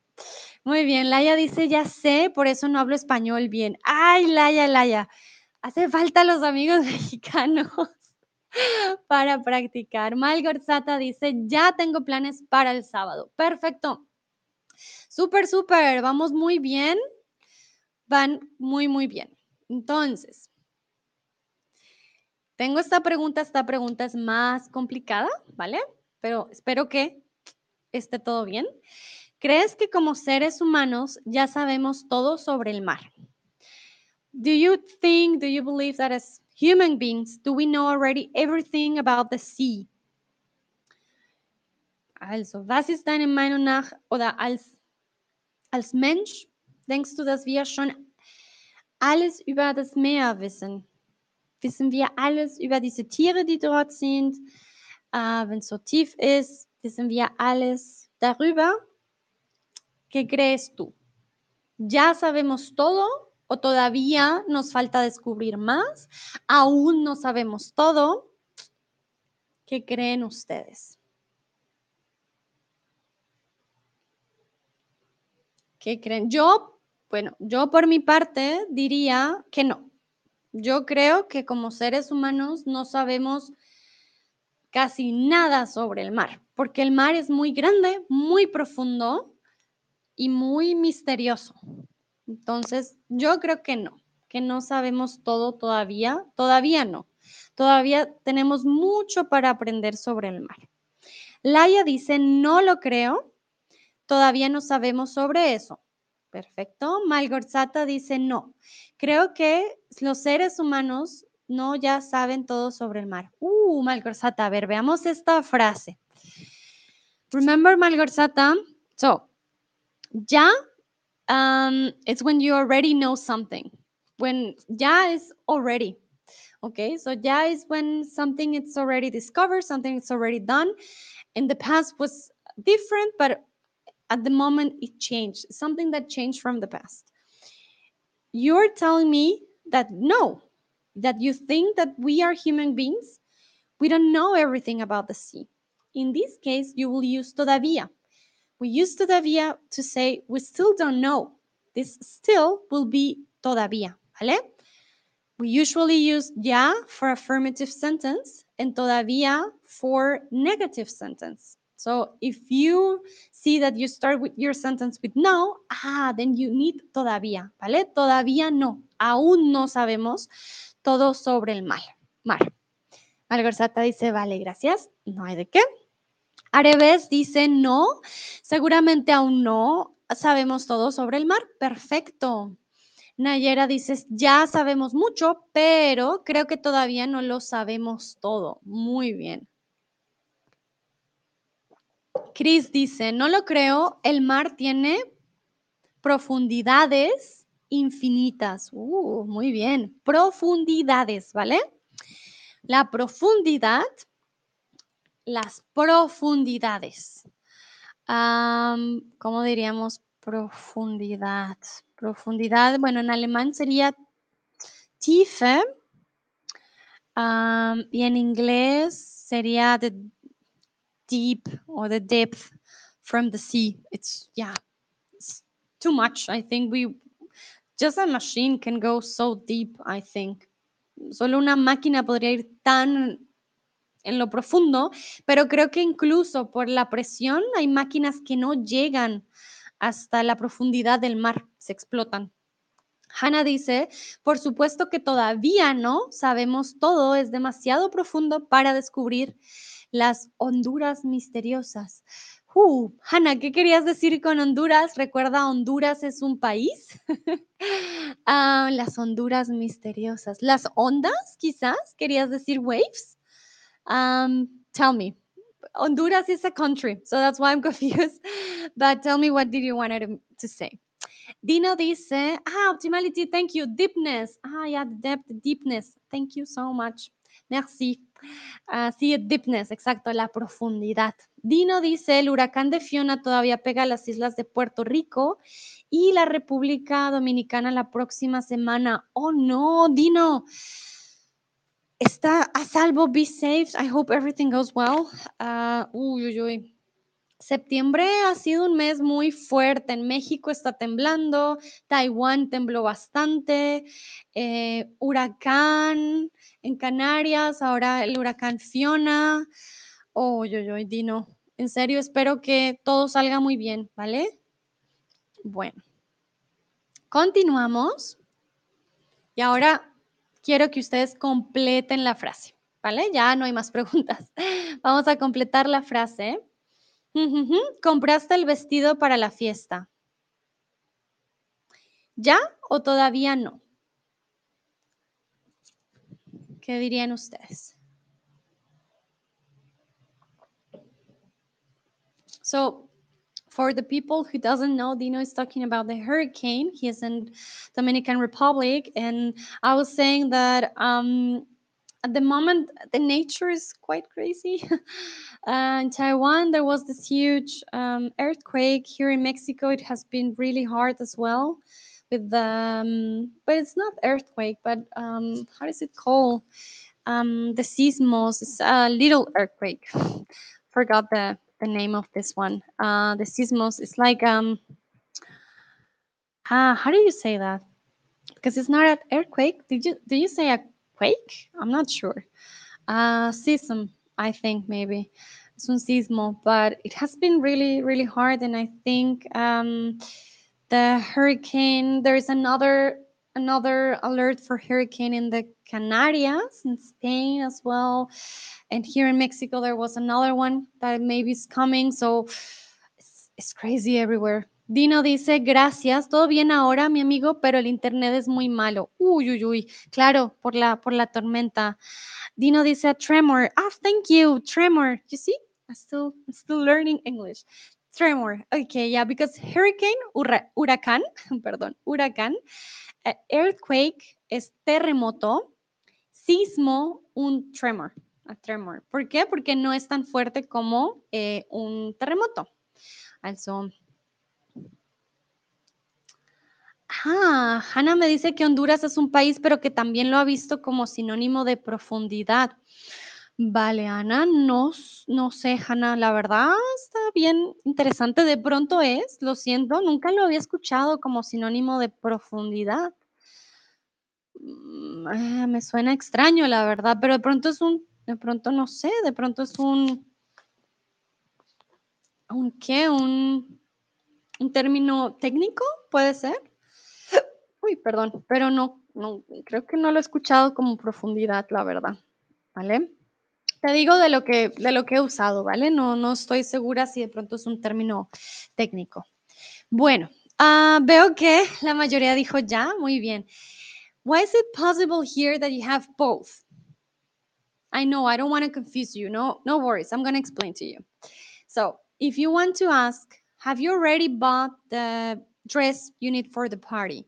Muy bien, Laia dice, ya sé, por eso no hablo español bien. Ay, Laia, Laia, hace falta los amigos mexicanos para practicar. Malgorzata dice, ya tengo planes para el sábado. Perfecto. Súper, súper, vamos muy bien. Van muy, muy bien. Entonces, tengo esta pregunta, esta pregunta es más complicada, ¿vale? Pero espero que esté todo bien. ¿Crees que como seres humanos ya sabemos todo sobre el mar? Do you think, do you believe that as human beings do we know already everything about the sea? Also, was ist deine Meinung nach oder als, als Mensch denkst du, dass wir schon alles über das Meer wissen? Wissen wir alles über diese Tiere, die dort sind? Äh, Wenn es so tief ist, wissen wir alles darüber? ¿Qué crees tú? ¿Ya sabemos todo o todavía nos falta descubrir más? ¿Aún no sabemos todo? ¿Qué creen ustedes? ¿Qué creen? Yo, bueno, yo por mi parte diría que no. Yo creo que como seres humanos no sabemos casi nada sobre el mar, porque el mar es muy grande, muy profundo y muy misterioso. Entonces, yo creo que no, que no sabemos todo todavía, todavía no. Todavía tenemos mucho para aprender sobre el mar. Laia dice, no lo creo, todavía no sabemos sobre eso. Perfecto. Malgorzata dice, no, creo que los seres humanos no ya saben todo sobre el mar. Uh, Malgorzata, a ver, veamos esta frase. Remember, Malgorzata? So, ya um, it's when you already know something. When ya is already. Okay, so ya is when something it's already discovered, something it's already done. In the past was different, but at the moment it changed, something that changed from the past. You're telling me that no, that you think that we are human beings, we don't know everything about the sea. In this case, you will use todavía. We use todavía to say we still don't know. This still will be todavía, ¿vale? We usually use ya for affirmative sentence and todavía for negative sentence. So if you see that you start with your sentence with no, ah, then you need todavía, ¿vale? Todavía no, aún no sabemos todo sobre el mar. mar. Malgorzata dice, vale, gracias, no hay de qué. Areves dice, no, seguramente aún no sabemos todo sobre el mar. Perfecto. Nayera dice, ya sabemos mucho, pero creo que todavía no lo sabemos todo. Muy bien. Chris dice, no lo creo, el mar tiene profundidades infinitas. Uh, muy bien. Profundidades, ¿vale? La profundidad, las profundidades. ¿Cómo diríamos profundidad? Profundidad, bueno, en alemán sería Tiefe. y en inglés sería the deep or the depth from the sea. It's, yeah, it's too much. I think we, just a machine can go so deep, I think. Solo una máquina podría ir tan en lo profundo, pero creo que incluso por la presión hay máquinas que no llegan hasta la profundidad del mar, se explotan. Hannah dice, por supuesto que todavía no sabemos todo, es demasiado profundo para descubrir las Honduras misteriosas. Uh, Hannah, ¿qué querías decir con Honduras? Recuerda, Honduras es un país. Ah, las Honduras misteriosas. Las ondas, quizás, querías decir waves. Um, tell me. Honduras is a country, so that's why I'm confused. But tell me, what did you want to, to say? Dino dice, ah, optimality, thank you. Deepness. Ah, yeah, depth, deepness. Thank you so much. Merci. Así, deepness, exacto, la profundidad. Dino dice, el huracán de Fiona todavía pega a las islas de Puerto Rico y la República Dominicana la próxima semana. Oh, no, Dino. Está a salvo, be safe. I hope everything goes well. Uh, uy, uy, uy. Septiembre ha sido un mes muy fuerte. En México está temblando, Taiwán tembló bastante, eh, huracán en Canarias, ahora el huracán Fiona. Oh, yo, yo, Dino, en serio, espero que todo salga muy bien, ¿vale? Bueno, continuamos. Y ahora quiero que ustedes completen la frase, ¿vale? Ya no hay más preguntas. Vamos a completar la frase. ¿Compraste el vestido para la fiesta? ¿Ya o todavía no? ¿Qué dirían ustedes? So, for the people who doesn't know, Dino is talking about the hurricane. He is in Dominican Republic, and I was saying that um, at the moment the nature is quite crazy. uh, in Taiwan, there was this huge um, earthquake. Here in Mexico, it has been really hard as well. With the, um, but it's not earthquake, but um, how is it called? Um, the seismos. It's a little earthquake. Forgot the the name of this one. Uh, the seismos. It's like um. Uh, how do you say that? Because it's not an earthquake. Did you do you say a quake? I'm not sure. Uh, season, I think maybe. Es un sismo, but it has been really, really hard. And I think um, the hurricane, there is another another alert for hurricane in the Canarias in Spain as well. And here in Mexico, there was another one that maybe is coming. So it's, it's crazy everywhere. Dino dice, gracias, todo bien ahora, mi amigo, pero el internet es muy malo. Uy, uy, uy, claro, por la, por la tormenta. Dino dice, tremor. Ah, thank you, tremor. You see, I'm still, I'm still learning English. Tremor. Okay, yeah, because hurricane, huracán, perdón, huracán, eh, earthquake es terremoto, sismo, un tremor, a tremor. ¿Por qué? Porque no es tan fuerte como eh, un terremoto. Also, Ah, Hannah me dice que Honduras es un país, pero que también lo ha visto como sinónimo de profundidad. Vale, Ana, no, no sé, Hannah, la verdad está bien interesante. De pronto es, lo siento, nunca lo había escuchado como sinónimo de profundidad. Mm, ah, me suena extraño, la verdad, pero de pronto es un, de pronto no sé, de pronto es un, ¿un qué? Un, un término técnico, puede ser. Perdón, pero no, no, creo que no lo he escuchado como profundidad, la verdad, ¿vale? Te digo de lo que, de lo que he usado, ¿vale? No, no estoy segura si de pronto es un término técnico. Bueno, ah, veo que la mayoría dijo ya, muy bien. Why is it possible here that you have both? I know, I don't want to confuse you. No, no worries. I'm going to explain to you. So, if you want to ask, have you already bought the dress you need for the party?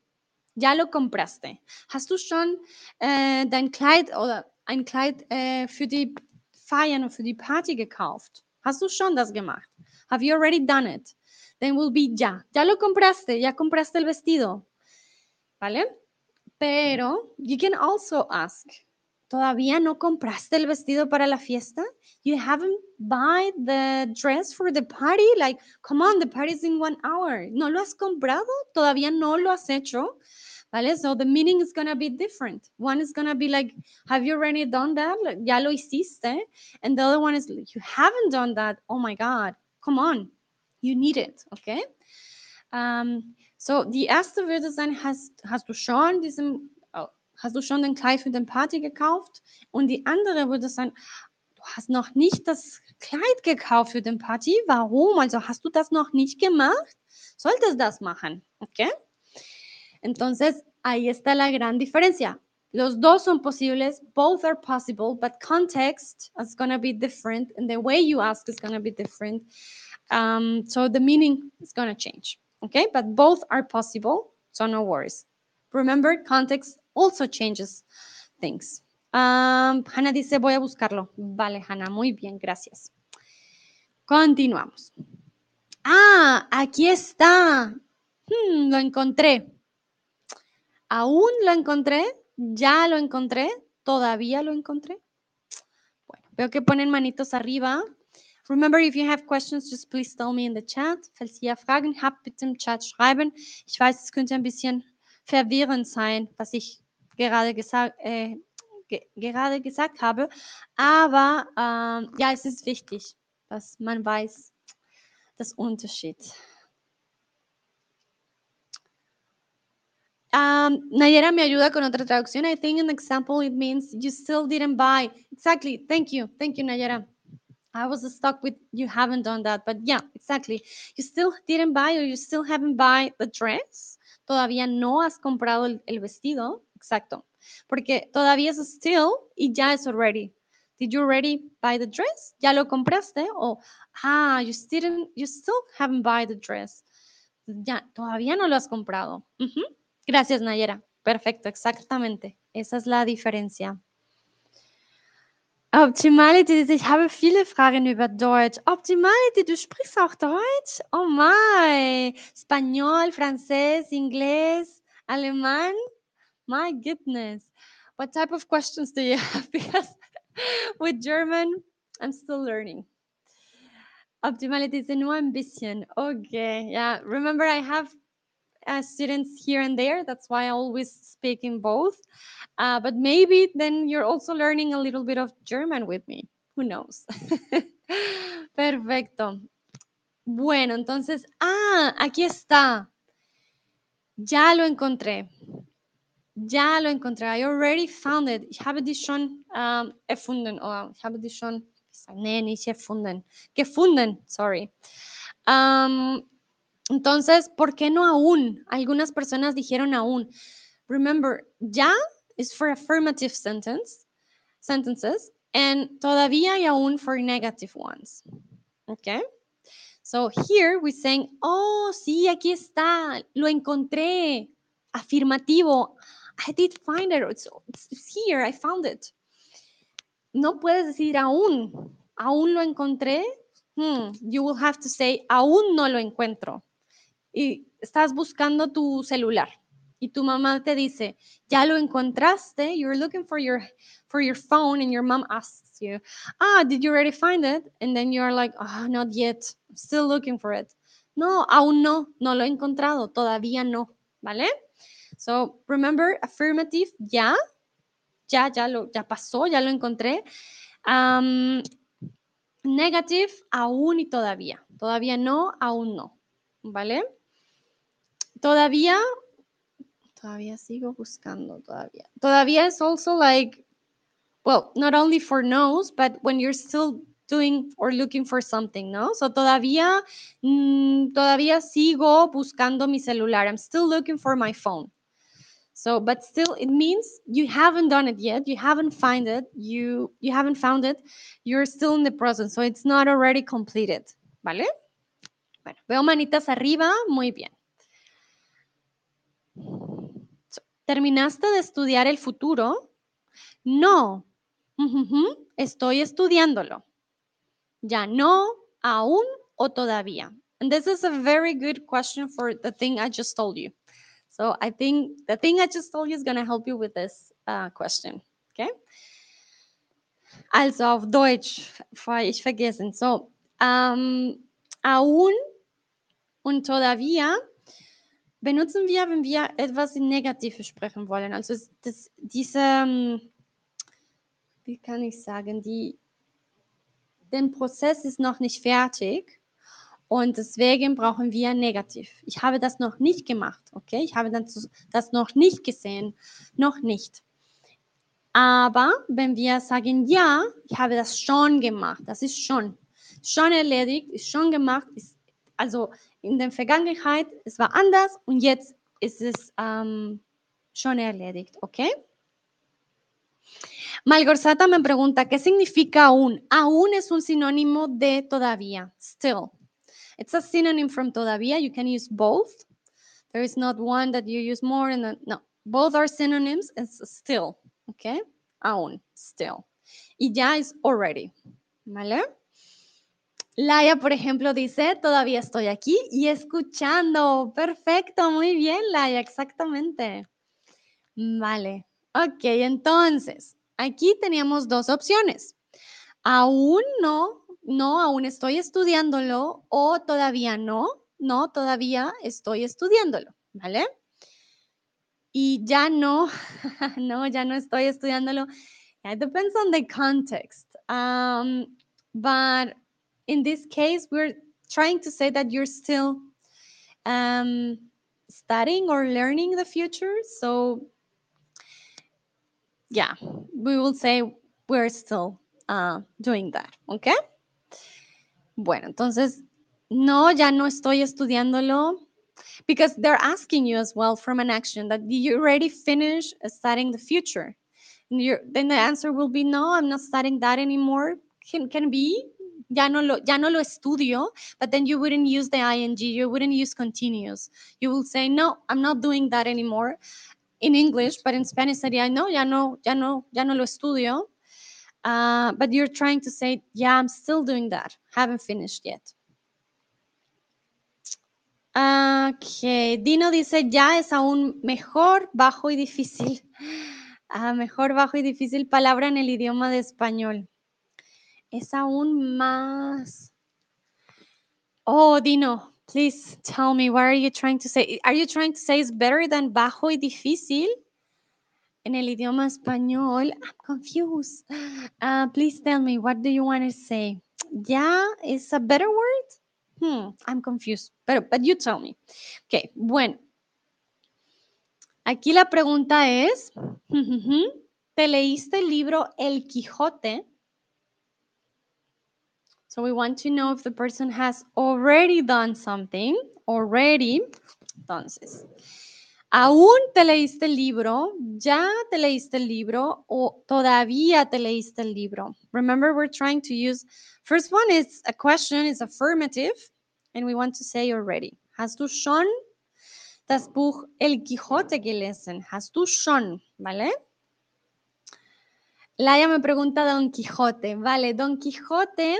Ya lo compraste. Hast du schon äh, dein Kleid oder ein Kleid äh, für die Feiern und für die Party gekauft? Hast du schon das gemacht? Have you already done it? Then will be ya. Ya lo compraste, ya compraste el vestido. ¿Vale? Pero you can also ask, ¿todavía no compraste el vestido para la fiesta? You haven't buy the dress for the party? Like, come on, the party's in one hour. ¿No lo has comprado? ¿Todavía no lo has hecho? ¿Vale? So the meaning is going to be different. One is going to be like, have you already done that? Like, ya lo hiciste. And the other one is, like, you haven't done that. Oh my God, come on. You need it, okay? Um, so, the würde sein, hast, hast du schon diesen, oh, hast du schon den Kleid für den Party gekauft? Und die andere würde sein, du hast noch nicht das Kleid gekauft für den Party. Warum? Also hast du das noch nicht gemacht? Solltest das machen, okay? Entonces, ahí está la gran diferencia. Los dos son posibles, both are possible, but context is going to be different and the way you ask is going to be different. Um, so the meaning is going to change, okay? But both are possible, so no worries. Remember, context also changes things. Um, Hannah dice, voy a buscarlo. Vale, Hannah, muy bien, gracias. Continuamos. Ah, aquí está. Hmm, lo encontré. Aún lo encontré, ya lo encontré, todavía lo encontré. Bueno, veo que ponen manitos arriba. Remember, if you have questions, just please tell me in the chat. Falls ihr Fragen habt, bitte im Chat schreiben. Ich weiß, es könnte ein bisschen verwirrend sein, was ich gerade, äh, gesagt habe. Aber ähm, ja, es ist wichtig, dass man weiß, das Unterschied. Um, Nayera me ayuda con otra traducción. I think an example it means you still didn't buy. Exactly. Thank you. Thank you, Nayera. I was stuck with you haven't done that, but yeah, exactly. You still didn't buy or you still haven't buy the dress. Todavía no has comprado el vestido. Exacto. Porque todavía es still y ya es already. Did you already buy the dress? ¿Ya lo compraste? O, ah, you still, you still haven't buy the dress. Ya, todavía no lo has comprado. Gracias, Nayera. Perfecto, exactamente. Esa es la diferencia. Optimality, ich habe viele Fragen über Deutsch. Optimality, du sprichst auch Deutsch? Oh my. Español, francés, inglés, alemán? My goodness. What type of questions do you have? Because with German, I'm still learning. Optimality is ein bisschen. Okay, yeah. Remember, I have uh, students here and there. That's why I always speak in both. Uh, but maybe then you're also learning a little bit of German with me. Who knows? Perfecto. Bueno, entonces, ah, aquí está. Ya lo encontré. Ya lo encontré. I already found it. Ich habe die schon um, erfunden. Oh, ich habe die schon. Gefunden, sorry. Um, entonces, ¿por qué no aún? Algunas personas dijeron aún. Remember, ya is for affirmative sentence, sentences, and todavía y aún for negative ones. Okay? So here we're saying, oh, sí, aquí está, lo encontré. Afirmativo. I did find it. It's, here. I found it. No puedes decir aún. Aún lo encontré. Hmm, you will have to say, aún no lo encuentro. Y estás buscando tu celular y tu mamá te dice, ya lo encontraste, you're looking for your for your phone and your mom asks you, ah, did you already find it? And then you're like, oh, not yet, I'm still looking for it. No, aún no, no lo he encontrado, todavía no, ¿vale? So remember, affirmative, ya, ya, ya lo, ya pasó, ya lo encontré. Negative, aún y todavía. Todavía no, aún no, ¿vale? Todavía, todavía sigo buscando, todavía. Todavía es also like, well, not only for no's, but when you're still doing or looking for something, ¿no? So todavía, mm, todavía sigo buscando mi celular. I'm still looking for my phone. So, but still, it means you haven't done it yet. You haven't found it. You you haven't found it. You're still in the process. So it's not already completed. ¿Vale? Bueno, veo manitas arriba. Muy bien. So, ¿Terminaste de estudiar el futuro? No. Ujujú, Estoy estudiándolo. Ya no, aún o todavía. And this is a very good question for the thing I just told you. So I think the thing I just told you is going help you with this uh, question. Okay? Also auf Deutsch, bevor ich vergessen. So, ähm, aún und todavía benutzen wir, wenn wir etwas in Negative sprechen wollen. Also das, diese, ähm, wie kann ich sagen, die, der Prozess ist noch nicht fertig und deswegen brauchen wir negativ. Ich habe das noch nicht gemacht, okay? Ich habe das, noch nicht gesehen, noch nicht. Aber wenn wir sagen, ja, ich habe das schon gemacht, das ist schon, schon erledigt, ist schon gemacht, ist, also in der Vergangenheit, es war anders und jetzt ist es ähm, schon erledigt, okay? Malgorzata me pregunta, ¿qué significa aún? Aún es un sinónimo de todavía, still. It's a synonym from todavía. You can use both. There is not one that you use more and no. Both are synonyms. It's still, okay? Aún, still. Y ya es already, ¿vale? Laia, por ejemplo, dice, todavía estoy aquí y escuchando. Perfecto, muy bien, Laia, exactamente. Vale. Ok, entonces, aquí teníamos dos opciones. Aún no, no, aún estoy estudiándolo o todavía no, no, todavía estoy estudiándolo, ¿vale? Y ya no, no, ya no estoy estudiándolo. It depends on the context. Um, but in this case, we're trying to say that you're still um, studying or learning the future. So, yeah, we will say we're still uh, doing that, ¿ok? Bueno, entonces, no, ya no estoy estudiándolo. Because they're asking you as well from an action that you already finish studying the future? You're- then the answer will be no, I'm not studying that anymore. Can, can be, ya no, lo, ya no lo estudio, but then you wouldn't use the ing, you wouldn't use continuous. You will say, no, I'm not doing that anymore in English, but in Spanish sería, no, ya no, ya no, ya no lo estudio. Uh, but you're trying to say, yeah, I'm still doing that. Haven't finished yet. Ok, Dino dice, ya es aún mejor, bajo y difícil. Ah, mejor, bajo y difícil palabra en el idioma de español. Es aún más. Oh, Dino, please tell me, what are you trying to say? Are you trying to say it's better than bajo y difícil? En el idioma español, I'm confused. Uh, please tell me, what do you want to say? ya is a better word? Hmm, I'm confused, pero but you tell me. Okay, bueno. Aquí la pregunta es, ¿te leíste el libro El Quijote? So we want to know if the person has already done something, already. Entonces, ¿aún te leíste el libro? ¿Ya te leíste el libro? ¿O todavía te leíste el libro? Remember, we're trying to use, first one is a question, is affirmative, and we want to say already. Hast du schon das Buch El Quijote gelesen? Hast du schon, ¿vale? Laia me pregunta Don Quijote. Vale, Don Quijote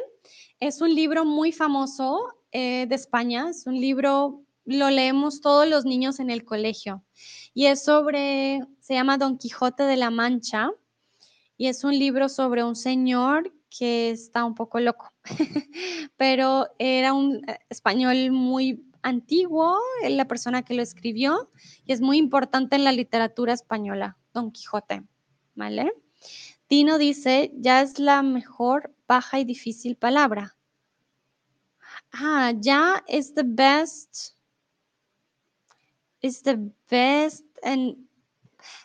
es un libro muy famoso eh, de España. Es un libro, lo leemos todos los niños en el colegio. Y es sobre, se llama Don Quijote de la Mancha. Y es un libro sobre un señor que está un poco loco. Pero era un eh, español muy antiguo, la persona que lo escribió. Y es muy importante en la literatura española, Don Quijote. ¿Vale? Tino dice, ya es la mejor, baja y difícil palabra. Ah, ya es the best. Is the best and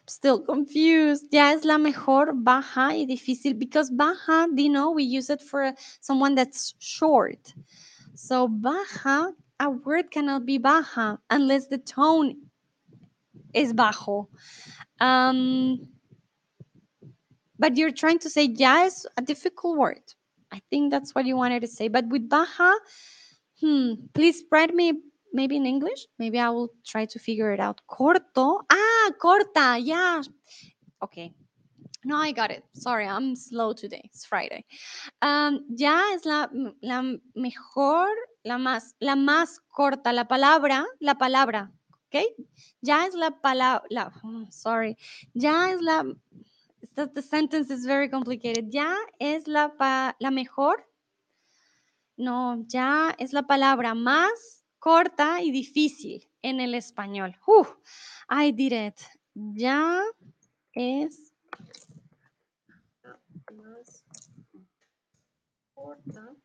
still confused. Ya es la mejor, baja y difícil because baja, you know, we use it for someone that's short. So baja, a word cannot be baja unless the tone is bajo. Um, but you're trying to say ya is a difficult word. I think that's what you wanted to say. But with baja, hmm, please write me maybe in English. Maybe I will try to figure it out. Corto. Ah, corta. Yeah. Okay. No, I got it. Sorry, I'm slow today. It's Friday. Um, ya es la, la mejor, la más, la más corta, la palabra, la palabra, ¿ok? Ya es la palabra, oh, sorry, ya es la the sentence is very complicated. Ya es la, pa la mejor. No, ya es la palabra más corta y difícil en el español. Uh, I did it. Ya es más corta.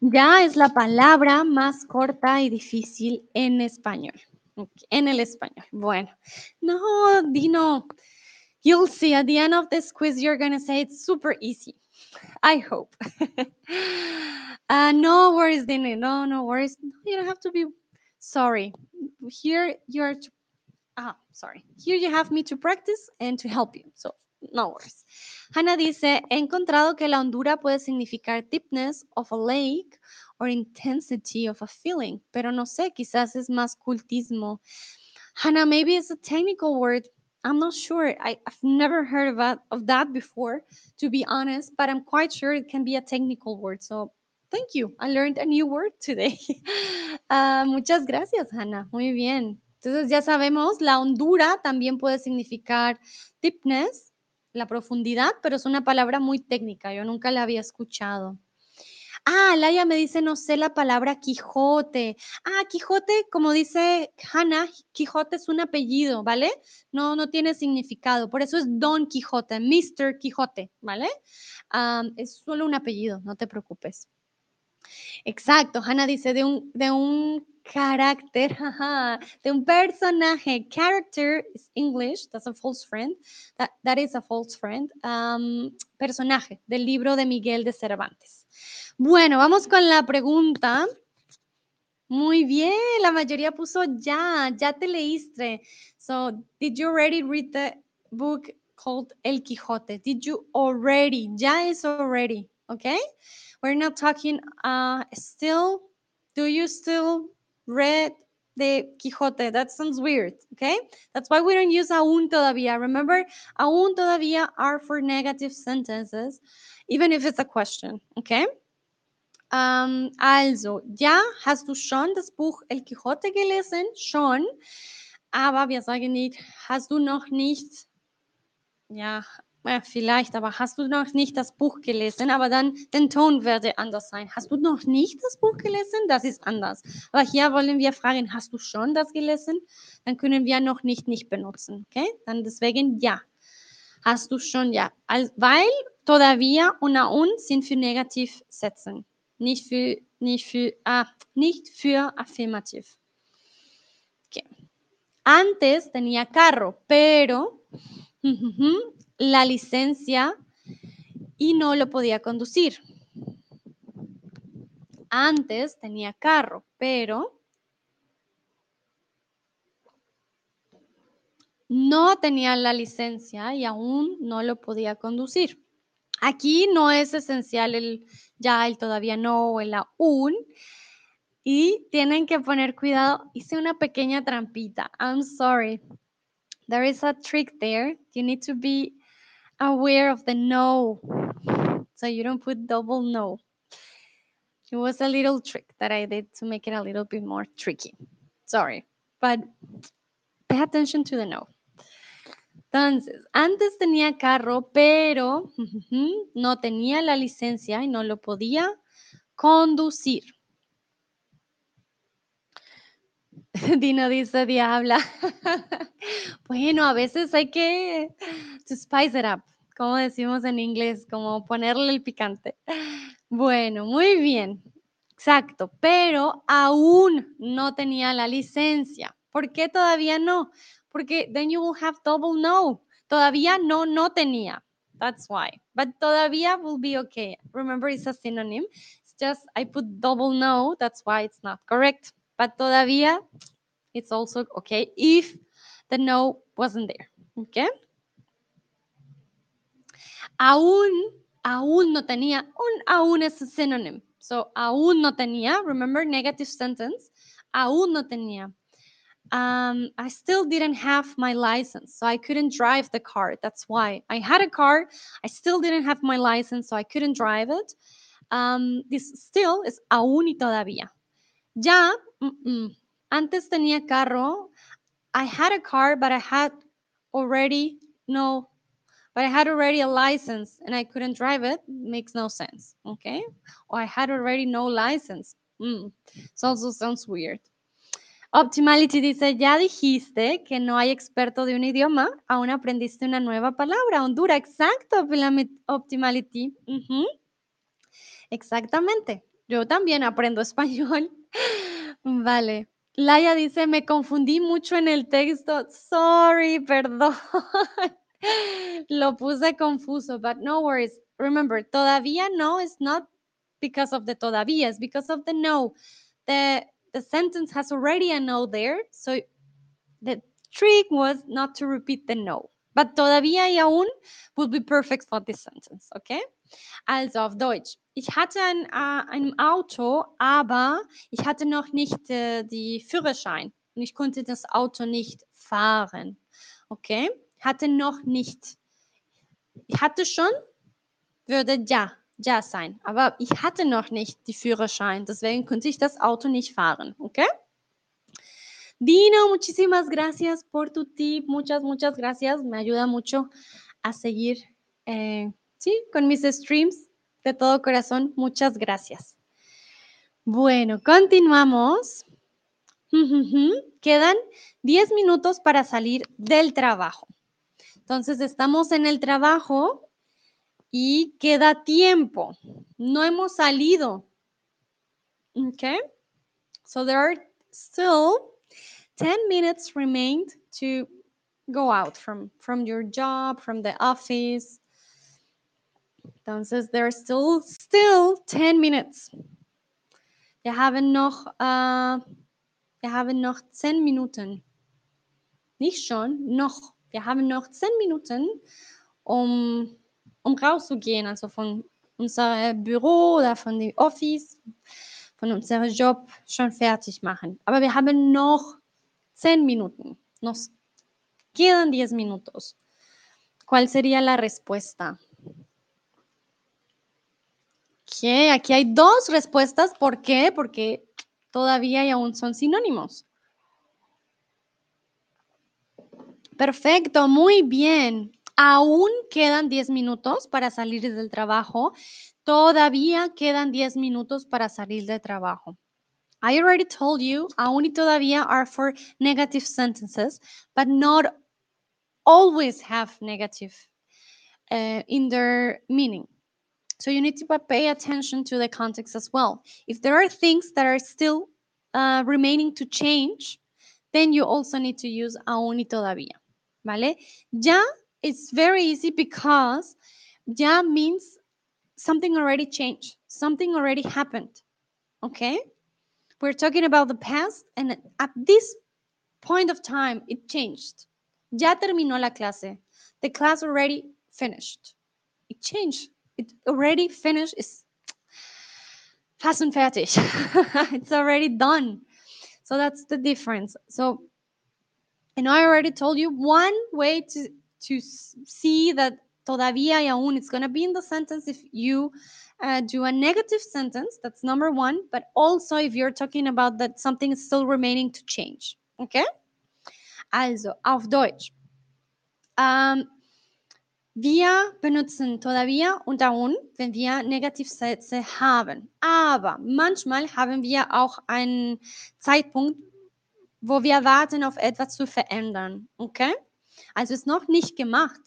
Ya es la palabra más corta y difícil en español. En el español. Bueno, no, Dino, you'll see at the end of this quiz, you're going to say it's super easy. I hope. uh, no worries, Dino. No, no worries. You don't have to be sorry. Here you're, ah, sorry. Here you have me to practice and to help you. So no worries. Hannah dice, he encontrado que la hondura puede significar deepness of a lake or intensity of a feeling, pero no sé, quizás es más cultismo. Hannah, maybe it's a technical word. I'm not sure. I, never heard of that, of that before, to be honest, but I'm quite sure it can be a technical word. So thank you. I learned a new word today. uh, muchas gracias, Hannah. Muy bien. Entonces ya sabemos, la hondura también puede significar deepness la profundidad, pero es una palabra muy técnica, yo nunca la había escuchado. Ah, Laia me dice, no sé la palabra Quijote. Ah, Quijote, como dice Hannah, Quijote es un apellido, ¿vale? No, no tiene significado. Por eso es Don Quijote, Mr. Quijote, ¿vale? es solo un apellido, no te preocupes. Exacto, Hannah dice de un, de un carácter, de un personaje. Character is English, that's a false friend. That, is a false friend. Personaje del libro de Miguel de Cervantes. Bueno, vamos con la pregunta. Muy bien, la mayoría puso ya, ya te leíste. So, did you already read the book called El Quijote? Did you already? Ya is already, okay? We're not talking uh still. Do you still read the Quijote. That sounds weird, okay? That's why we don't use aún todavía. Remember, aún todavía are for negative sentences, even if it's a question, okay? Um, also, ja, hast du schon das Buch El Quijote gelesen? Schon. Aber wir sagen nicht, hast du noch nicht? Ja, Ja, vielleicht, aber hast du noch nicht das Buch gelesen? Aber dann, den Ton werde anders sein. Hast du noch nicht das Buch gelesen? Das ist anders. Aber hier wollen wir fragen, hast du schon das gelesen? Dann können wir noch nicht nicht benutzen. Okay? Dann deswegen ja. Hast du schon ja. Weil todavía und aún sind für Negativsätzen. Nicht für, nicht für, ah, nicht für Affirmativ. Okay. Antes tenía carro, pero la licencia y no lo podía conducir. Antes tenía carro, pero no tenía la licencia y aún no lo podía conducir. Aquí no es esencial el ya, el todavía no o el aún. Y tienen que poner cuidado. Hice una pequeña trampita. I'm sorry. There is a trick there. You need to be aware of the no. So you don't put double no. It was a little trick that I did to make it a little bit more tricky. Sorry. But pay attention to the no. Entonces, antes tenía carro, pero no tenía la licencia y no lo podía conducir. Dino dice diabla. bueno, a veces hay que to spice it up, como decimos en inglés, como ponerle el picante. Bueno, muy bien. Exacto, pero aún no tenía la licencia. ¿Por qué todavía no? Porque then you will have double no. Todavía no, no tenía. That's why. But todavía will be okay. Remember, it's a synonym. It's just I put double no. That's why it's not correct. But todavía, it's also okay if the no wasn't there. Okay. Aún, aún no tenía. Un aún es a synonym. So, aún no tenía. Remember, negative sentence. Aún no tenía. Um, I still didn't have my license, so I couldn't drive the car. That's why I had a car. I still didn't have my license, so I couldn't drive it. Um, this still is aún y todavía. Ya, mm, mm. antes tenía carro. I had a car, but I had already no, but I had already a license and I couldn't drive it. Makes no sense. Okay. Or I had already no license. Mm. Also sounds weird. Optimality dice, ya dijiste que no hay experto de un idioma, aún aprendiste una nueva palabra, Honduras. Exacto, Optimali- Optimality. Exactamente. Yo también aprendo español. Vale. Laia dice, me confundí mucho en el texto. Sorry, perdón. Lo puse confuso, but no worries. Remember, todavía no is not because of the todavía, it's because of the no. The, the sentence has already a no there, so the trick was not to repeat the no. But todavía y aún would be perfect for this sentence, okay? Also auf Deutsch. Ich hatte ein, äh, ein Auto, aber ich hatte noch nicht äh, die Führerschein und ich konnte das Auto nicht fahren. Okay? Hatte noch nicht. Ich hatte schon, würde ja, ja sein. Aber ich hatte noch nicht die Führerschein, deswegen konnte ich das Auto nicht fahren. Okay? Dino, muchísimas gracias por tu tip. Muchas, muchas gracias. Me ayuda mucho a seguir, eh, con mis streams de todo corazón. Muchas gracias. Bueno, continuamos. Quedan 10 minutos para salir del trabajo. Entonces, estamos en el trabajo y queda tiempo. No hemos salido. Okay? So there are still 10 minutes remained to go out from, from your job, from the office. Entonces, there are still, still 10 minutes. Wir haben noch, äh, wir haben noch 10 Minuten. Nicht schon, noch. Wir haben noch 10 Minuten, um, um rauszugehen, also von unserem Büro oder von dem Office, von unserem Job schon fertig machen. Aber wir haben noch 10 Minuten. Nos quedan 10 minutos. ¿Cuál sería la respuesta? Ok, aquí hay dos respuestas. ¿Por qué? Porque todavía y aún son sinónimos. Perfecto, muy bien. Aún quedan 10 minutos para salir del trabajo. Todavía quedan 10 minutos para salir del trabajo. I already told you, aún y todavía are for negative sentences, but not always have negative uh, in their meaning. So you need to pay attention to the context as well. If there are things that are still uh, remaining to change, then you also need to use aún y todavía. ¿Vale? Ya it's very easy because ya means something already changed, something already happened. Okay? We're talking about the past, and at this point of time, it changed. Ya terminó la clase. The class already finished. It changed. It already finished. It's fast and fertig. it's already done. So that's the difference. So, and I already told you one way to to see that todavía y aún it's going to be in the sentence if you uh, do a negative sentence that's number one but also if you're talking about that something is still remaining to change okay also auf deutsch um, wir benutzen todavía und aún, wenn wir Negativsätze haben. Aber manchmal haben wir auch einen Zeitpunkt, wo wir warten auf etwas zu verändern. Okay? Also ist noch nicht gemacht,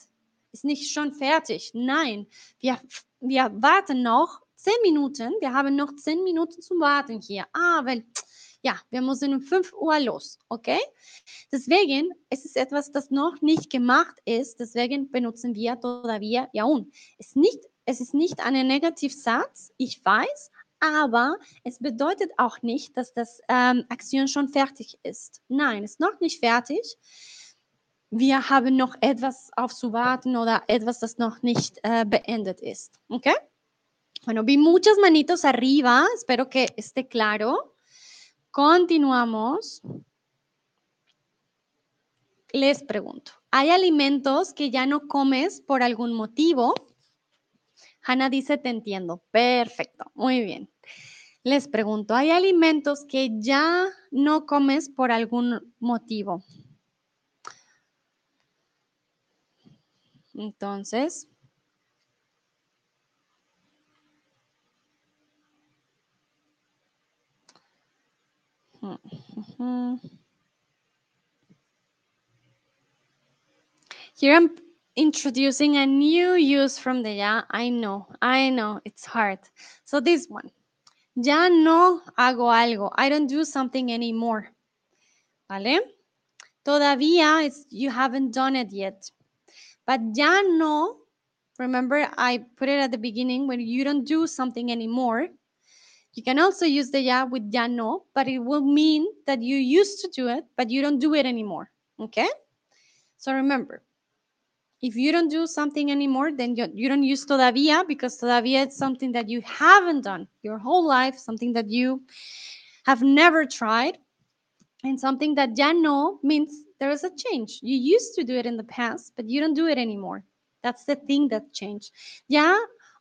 ist nicht schon fertig. Nein, wir, wir warten noch zehn Minuten. Wir haben noch zehn Minuten zum Warten hier. Ah, weil, ja, wir müssen um 5 Uhr los, okay? Deswegen es ist etwas, das noch nicht gemacht ist. Deswegen benutzen wir todavía y aún. Es, nicht, es ist nicht ein Negativsatz, ich weiß, aber es bedeutet auch nicht, dass das ähm, Aktion schon fertig ist. Nein, es ist noch nicht fertig wir haben noch etwas aufzuwarten oder etwas, das noch nicht äh, beendet ist. ¿Ok? Bueno, vi muchas manitos arriba. Espero que esté claro. Continuamos. Les pregunto, ¿hay alimentos que ya no comes por algún motivo? Hanna dice, te entiendo. Perfecto, muy bien. Les pregunto, ¿hay alimentos que ya no comes por algún motivo? Entonces, Here I'm introducing a new use from the ya. I know, I know, it's hard. So this one. Ya no hago algo. I don't do something anymore. ¿Vale? Todavía it's, you haven't done it yet. But ya no, remember I put it at the beginning when you don't do something anymore. You can also use the ya with ya no, but it will mean that you used to do it, but you don't do it anymore. Okay? So remember, if you don't do something anymore, then you, don't use todavía because todavía is something that you haven't done your whole life, something that you have never tried, and something that ya no means there is a change. You used to do it in the past, but you don't do it anymore. That's the thing that changed. Ya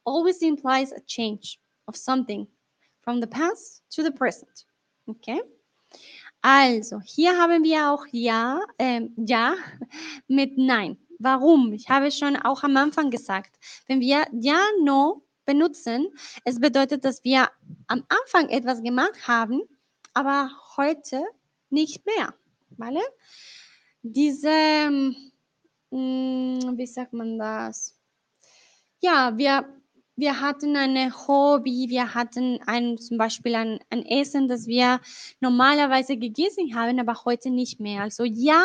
always implies a change of something from the past to the present. Okay? Also, hier haben wir auch ja, ähm, ja mit nein. Warum? Ich habe schon auch am Anfang gesagt, wenn wir ja, no benutzen, es bedeutet, dass wir am Anfang etwas gemacht haben, aber heute nicht mehr. ¿Vale? Diese, mm, wie sagt man das? Ja, wir, wir hatten eine Hobby, wir hatten ein, zum Beispiel ein, ein Essen, das wir normalerweise gegessen haben, aber heute nicht mehr. Also ja,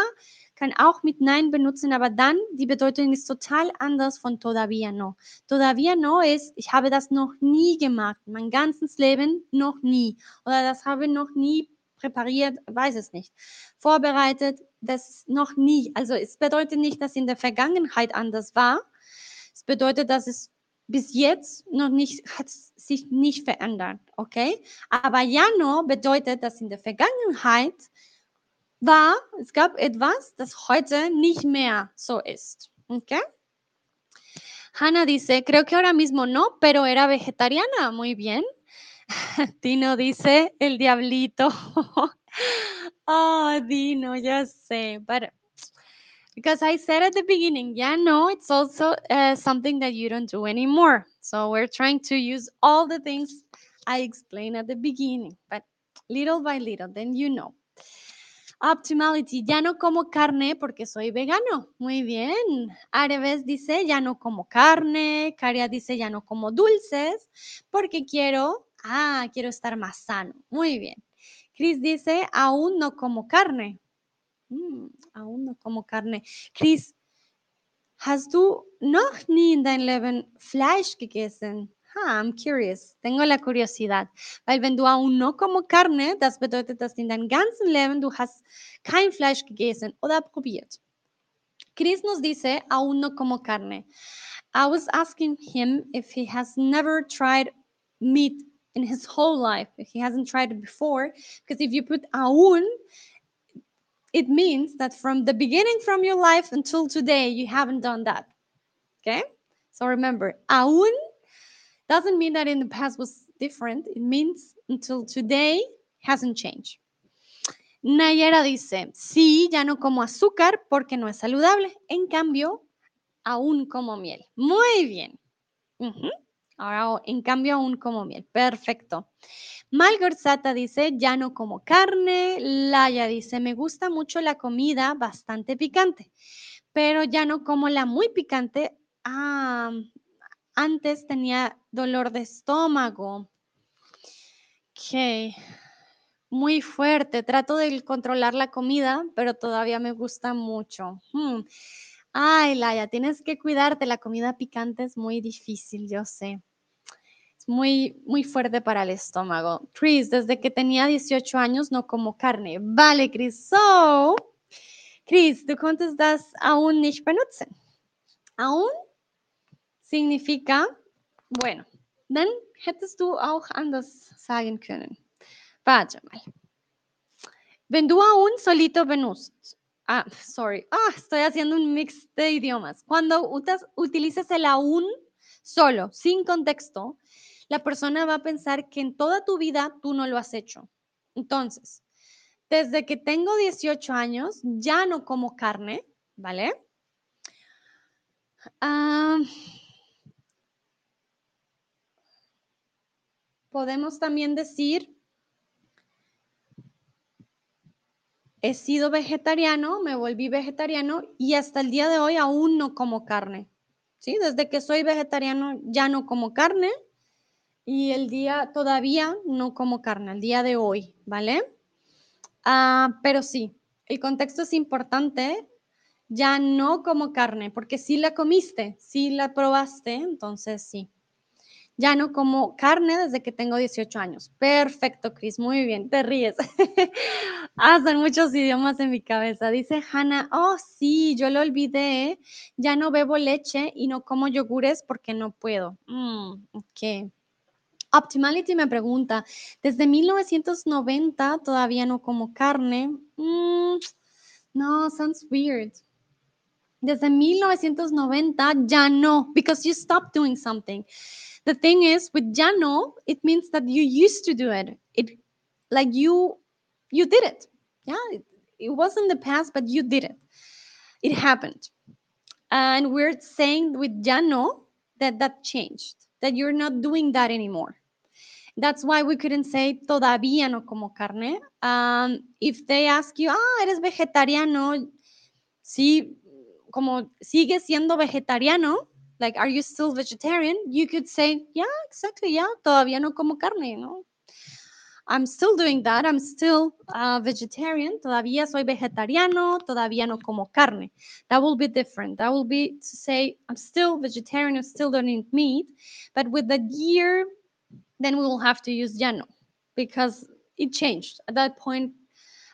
kann auch mit Nein benutzen, aber dann die Bedeutung ist total anders von todavía no. Todavía no ist, ich habe das noch nie gemacht, mein ganzes Leben noch nie. Oder das habe ich noch nie präpariert, weiß es nicht. Vorbereitet, das noch nie. Also es bedeutet nicht, dass in der Vergangenheit anders war. Es bedeutet, dass es bis jetzt noch nicht, hat sich nicht verändert, okay? Aber ja no bedeutet, dass in der Vergangenheit war, es gab etwas, das heute nicht mehr so ist, okay? Hannah dice, creo que ahora mismo no, pero era vegetariana. Muy bien. Tino dice, el diablito. Oh, Dino, ya sé. But because I said at the beginning, yeah, no, it's also uh, something that you don't do anymore. So we're trying to use all the things I explained at the beginning, but little by little, then you know. Optimality, ya no como carne porque soy vegano. Muy bien. Areves dice, ya no como carne. Caria dice, ya no como dulces porque quiero, ah, quiero estar más sano. Muy bien. Chris dice, aún no como carne. Mm, aún no como carne. Chris, hast du noch nie in dein Leben Fleisch gegessen? Ah, I'm curious. Tengo la curiosidad. Weil wenn du aún no como carne, das bedeutet, dass in deinem ganzen Leben du hast kein Fleisch gegessen oder probiert. Chris nos dice, aún no como carne. I was asking him if he has never tried meat in his whole life, he hasn't tried it before, because if you put aún, it means that from the beginning from your life until today, you haven't done that. Okay? So remember, aún doesn't mean that in the past was different. It means until today hasn't changed. Nayera dice, sí, ya no como azúcar porque no es saludable. En cambio, aún como miel. Muy bien. Ujú. Ahora, en cambio, aún como miel. Perfecto. Malgorzata dice, ya no como carne. Laya dice, me gusta mucho la comida bastante picante, pero ya no como la muy picante. Ah, antes tenía dolor de estómago. Ok. Muy fuerte. Trato de controlar la comida, pero todavía me gusta mucho. Hmm. Ay, Laya, tienes que cuidarte. La comida picante es muy difícil, yo sé. Es muy, muy fuerte para el estómago. Chris, desde que tenía 18 años no como carne. Vale, Chris. So, Chris, du konntest das aún nicht benutzen. Aún significa, bueno, dann hättest du auch anders sagen können. Warte mal. Wenn du aún solito benutzt. Ah, sorry. Ah, estoy haciendo un mix de idiomas. Cuando utilizas el aún solo, sin contexto, la persona va a pensar que en toda tu vida tú no lo has hecho. Entonces, desde que tengo 18 años, ya no como carne, ¿vale? Ah, podemos también decir, he sido vegetariano, me volví vegetariano y hasta el día de hoy aún no como carne. ¿Sí? Desde que soy vegetariano ya no como carne y el día todavía no como carne, el día de hoy, ¿vale? Ah, pero sí, el contexto es importante. Ya no como carne, porque sí la comiste, sí la probaste, entonces sí. Ya no como carne desde que tengo 18 años. Perfecto, Chris, muy bien, te ríes. ah, son muchos idiomas en mi cabeza. Dice Hannah, oh sí, yo lo olvidé. Ya no bebo leche y no como yogures porque no puedo. Mm, ok. Optimality me pregunta, desde 1990 todavía no como carne. Mm, no, sounds weird. Desde 1990 ya no, because you stopped doing something. The thing is, with ya no, it means that you used to do it. It, like you, you did it. Yeah, it, it wasn't the past, but you did it. It happened, and we're saying with ya no that that changed. That you're not doing that anymore. That's why we couldn't say todavía no como carne. Um, if they ask you, ah, eres vegetariano, sí, como sigue siendo vegetariano, like, are you still vegetarian? You could say, yeah, exactly, yeah, todavía no como carne. I'm still doing that. I'm still uh, vegetarian. Todavía soy vegetariano. Todavía no como carne. That will be different. That will be to say I'm still vegetarian. I'm still don't eat meat. But with the year, then we will have to use ya no because it changed at that point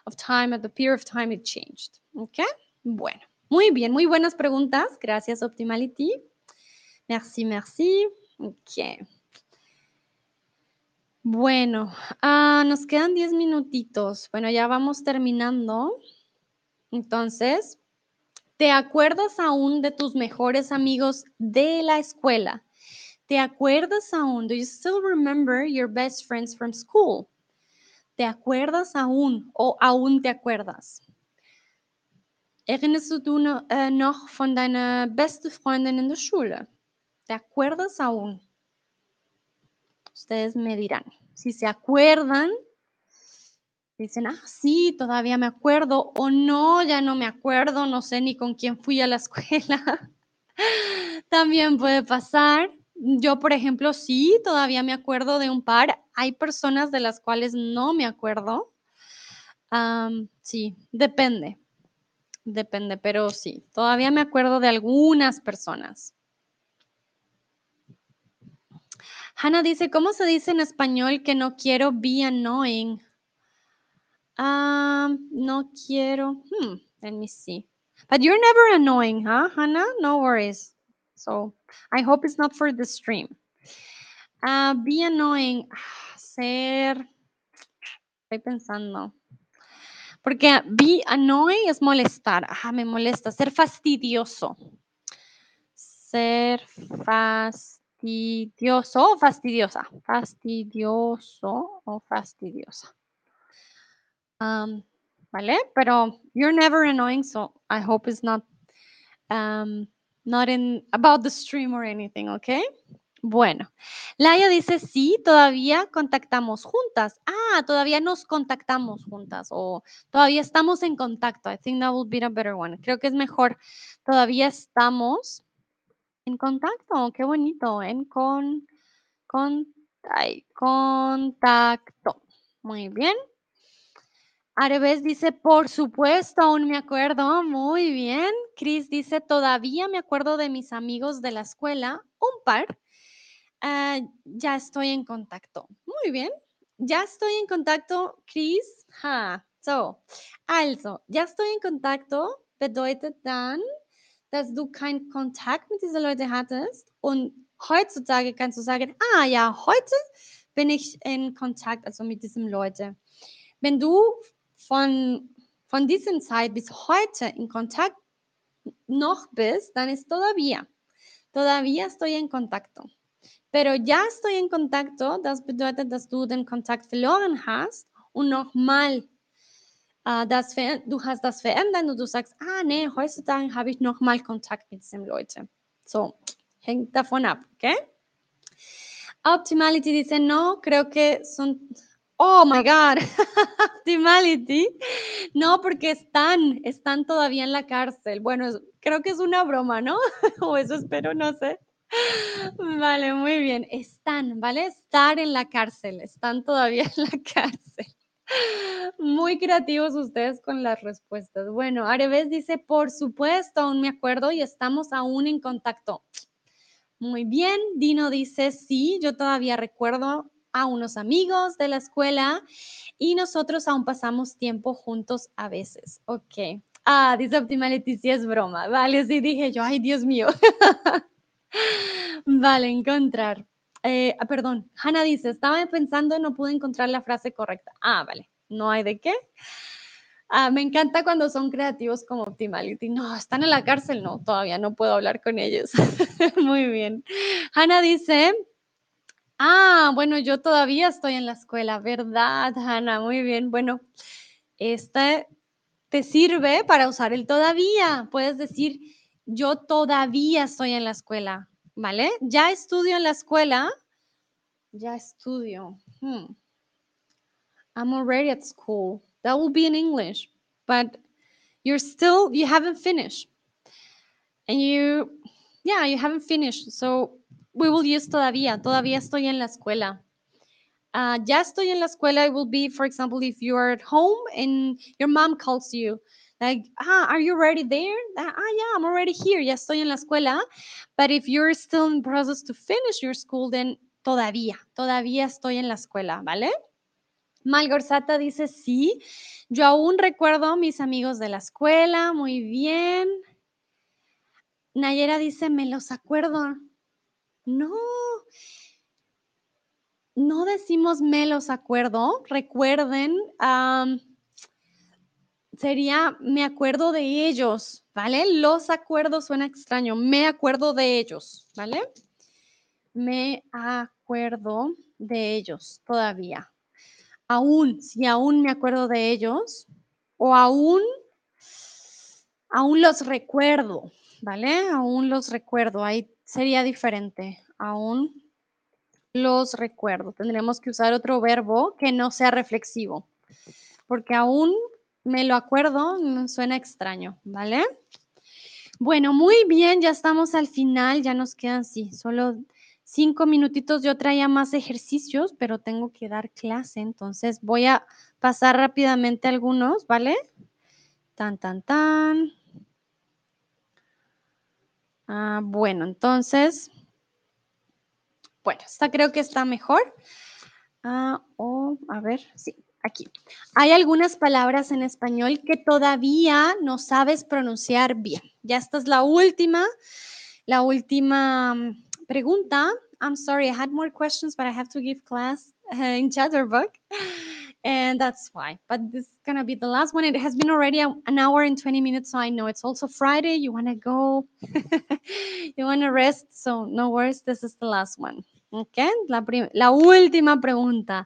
of time, at the period of time, it changed. Okay. Bueno, muy bien, muy buenas preguntas. Gracias, Optimality. Merci, merci. Bueno, ah, nos quedan 10 minutitos. Bueno, ya vamos terminando. Entonces, ¿te acuerdas aún de tus mejores amigos de la escuela? ¿Te acuerdas aún? Do you still remember your best friends from school? ¿Te acuerdas aún o aún te acuerdas? Erinnerst du äh, noch von deiner beste Freundin in der Schule? ¿Te acuerdas aún? Ustedes me dirán. Si se acuerdan, dicen, ah, sí, todavía me acuerdo, o no, ya no me acuerdo, no sé ni con quién fui a la escuela. También puede pasar. Yo, por ejemplo, sí, todavía me acuerdo de un par. Hay personas de las cuales no me acuerdo. Sí, depende. Depende, pero sí, todavía me acuerdo de algunas personas. Hannah dice, ¿cómo se dice en español que no quiero be annoying? Um, no quiero. Hmm, let me see. But you're never annoying, huh, Hannah? No worries. So I hope it's not for the stream. Ah, be annoying. Ah, Ser. Estoy pensando. Porque be annoying es molestar. Ajá, me molesta. Ser fastidioso. Ser fastidioso o fastidiosa. Fastidioso o fastidiosa. Um, ¿Vale? Pero you're never annoying, so I hope it's not um, not in about the stream or anything, okay? Bueno, Laia dice, sí, todavía contactamos juntas. Ah, todavía nos contactamos juntas o todavía estamos en contacto. I think that would be a better one. Creo que es mejor. Todavía estamos en contacto. Qué bonito. En con, con, ay, contacto. Muy bien. Areves dice, por supuesto, aún me acuerdo. Muy bien. Chris dice, todavía me acuerdo de mis amigos de la escuela. Un par. Ah, ya estoy en contacto. Muy bien. Ya estoy en contacto, Chris. Ha. So, also, ya estoy en contacto bedeutet dann, dass du keinen Kontakt mit diesen Leuten hattest. Und heutzutage kannst du sagen, ah ja, heute bin ich in Kontakt, also mit diesen Leuten. Wenn du von, von dieser Zeit bis heute in Kontakt noch bist, dann ist todavía. Todavía estoy en contacto. Pero ya estoy en contacto, das bedeutet, dass du den Kontakt verloren hast und nochmal äh, das du hast das verändert und du sagst, ah nee, heutzutage habe ich nochmal Kontakt mit diesen Leuten. So, hängt davon ab, okay? Optimality dice, no, creo que son... Oh my God, Optimality. No, porque están, están todavía en la cárcel. Bueno, creo que es una broma, ¿no? o eso espero, no sé. Vale, muy bien. Están, ¿vale? Estar en la cárcel. Están todavía en la cárcel. Muy creativos ustedes con las respuestas. Bueno, Areves dice, por supuesto, aún me acuerdo y estamos aún en contacto. Muy bien. Dino dice, sí, yo todavía recuerdo a unos amigos de la escuela y nosotros aún pasamos tiempo juntos a veces. Ok. Ah, dice Optimality, sí es broma. Vale, sí dije yo, ay, Dios mío. Vale, encontrar. Eh, ah, perdón, Hannah dice, estaba pensando y no pude encontrar la frase correcta. Ah, vale, no hay de qué. Ah, me encanta cuando son creativos como Optimality. No, están en la cárcel, no, todavía no puedo hablar con ellos. Muy bien. Hannah dice, ah, bueno, yo todavía estoy en la escuela, ¿verdad, Hannah? Muy bien. Bueno, este te sirve para usar el todavía. Puedes decir, yo todavía estoy en la escuela, ¿vale? Ya estudio en la escuela. Ya estudio. Hmm. I'm already at school. That will be in English, but you're still, you haven't finished. And you, yeah, you haven't finished. So we will use todavía. Todavía estoy en la escuela. Uh, ya estoy en la escuela. It will be, for example, if you are at home and your mom calls you, like, ah, are you already there? Ah, ah, yeah, I'm already here. Ya estoy en la escuela. But if you're still in process to finish your school, then todavía, todavía estoy en la escuela, ¿vale? Malgorzata dice, sí, yo aún recuerdo mis amigos de la escuela, muy bien. Nayera dice, me los acuerdo. No, no decimos me los acuerdo, recuerden, sería me acuerdo de ellos, ¿vale? Los acuerdos suena extraño, me acuerdo de ellos, ¿vale? Me acuerdo de ellos todavía. Aún, si aún me acuerdo de ellos, o aún Aún los recuerdo, ¿vale? Aún los recuerdo. Ahí sería diferente. Aún los recuerdo. Tendremos que usar otro verbo que no sea reflexivo. Porque aún me lo acuerdo, suena extraño, ¿vale? Bueno, muy bien, ya estamos al final, ya nos quedan, sí, solo cinco minutitos. Yo traía más ejercicios, pero tengo que dar clase, entonces voy a pasar rápidamente algunos, ¿vale? Tan, tan, tan. Ah, bueno, entonces, bueno, esta creo que está mejor. Ah, o, a ver, sí, aquí. Hay algunas palabras en español que todavía no sabes pronunciar bien. Ya esta es la última, la última mm, pregunta. I'm sorry, I had more questions, but I have to give class uh, in Chatterbox. And that's why. But this is going to be the last one. It has been already an hour and 20 minutes, so I know it's also Friday. You want to go, you want to rest. So no worries, this is the last one. Okay, la última pregunta.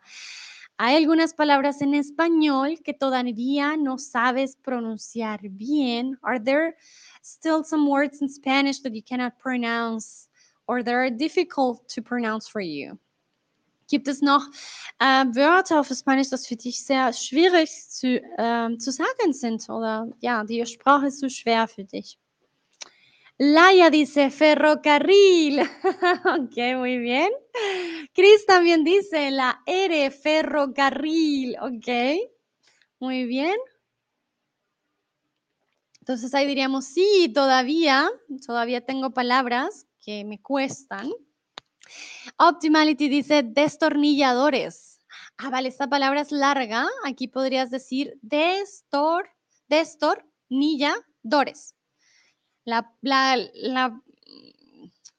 Hay algunas palabras en español que todavía no sabes pronunciar bien. Are there still some words in Spanish that you cannot pronounce or that are difficult to pronounce for you? Gibt es noch äh, Wörter auf Spanisch, das für dich sehr schwierig zu, äh, zu sagen sind? Oder ja, die Sprache ist zu schwer für dich? Laia dice ferrocarril. ok, muy bien. Chris también dice la R, ferrocarril. Ok, muy bien. Entonces ahí diríamos, sí, todavía, todavía tengo palabras que me cuestan. Optimality dice destornilladores. Ah, vale, esta palabra es larga. Aquí podrías decir destor, destornilladores. La, la, la,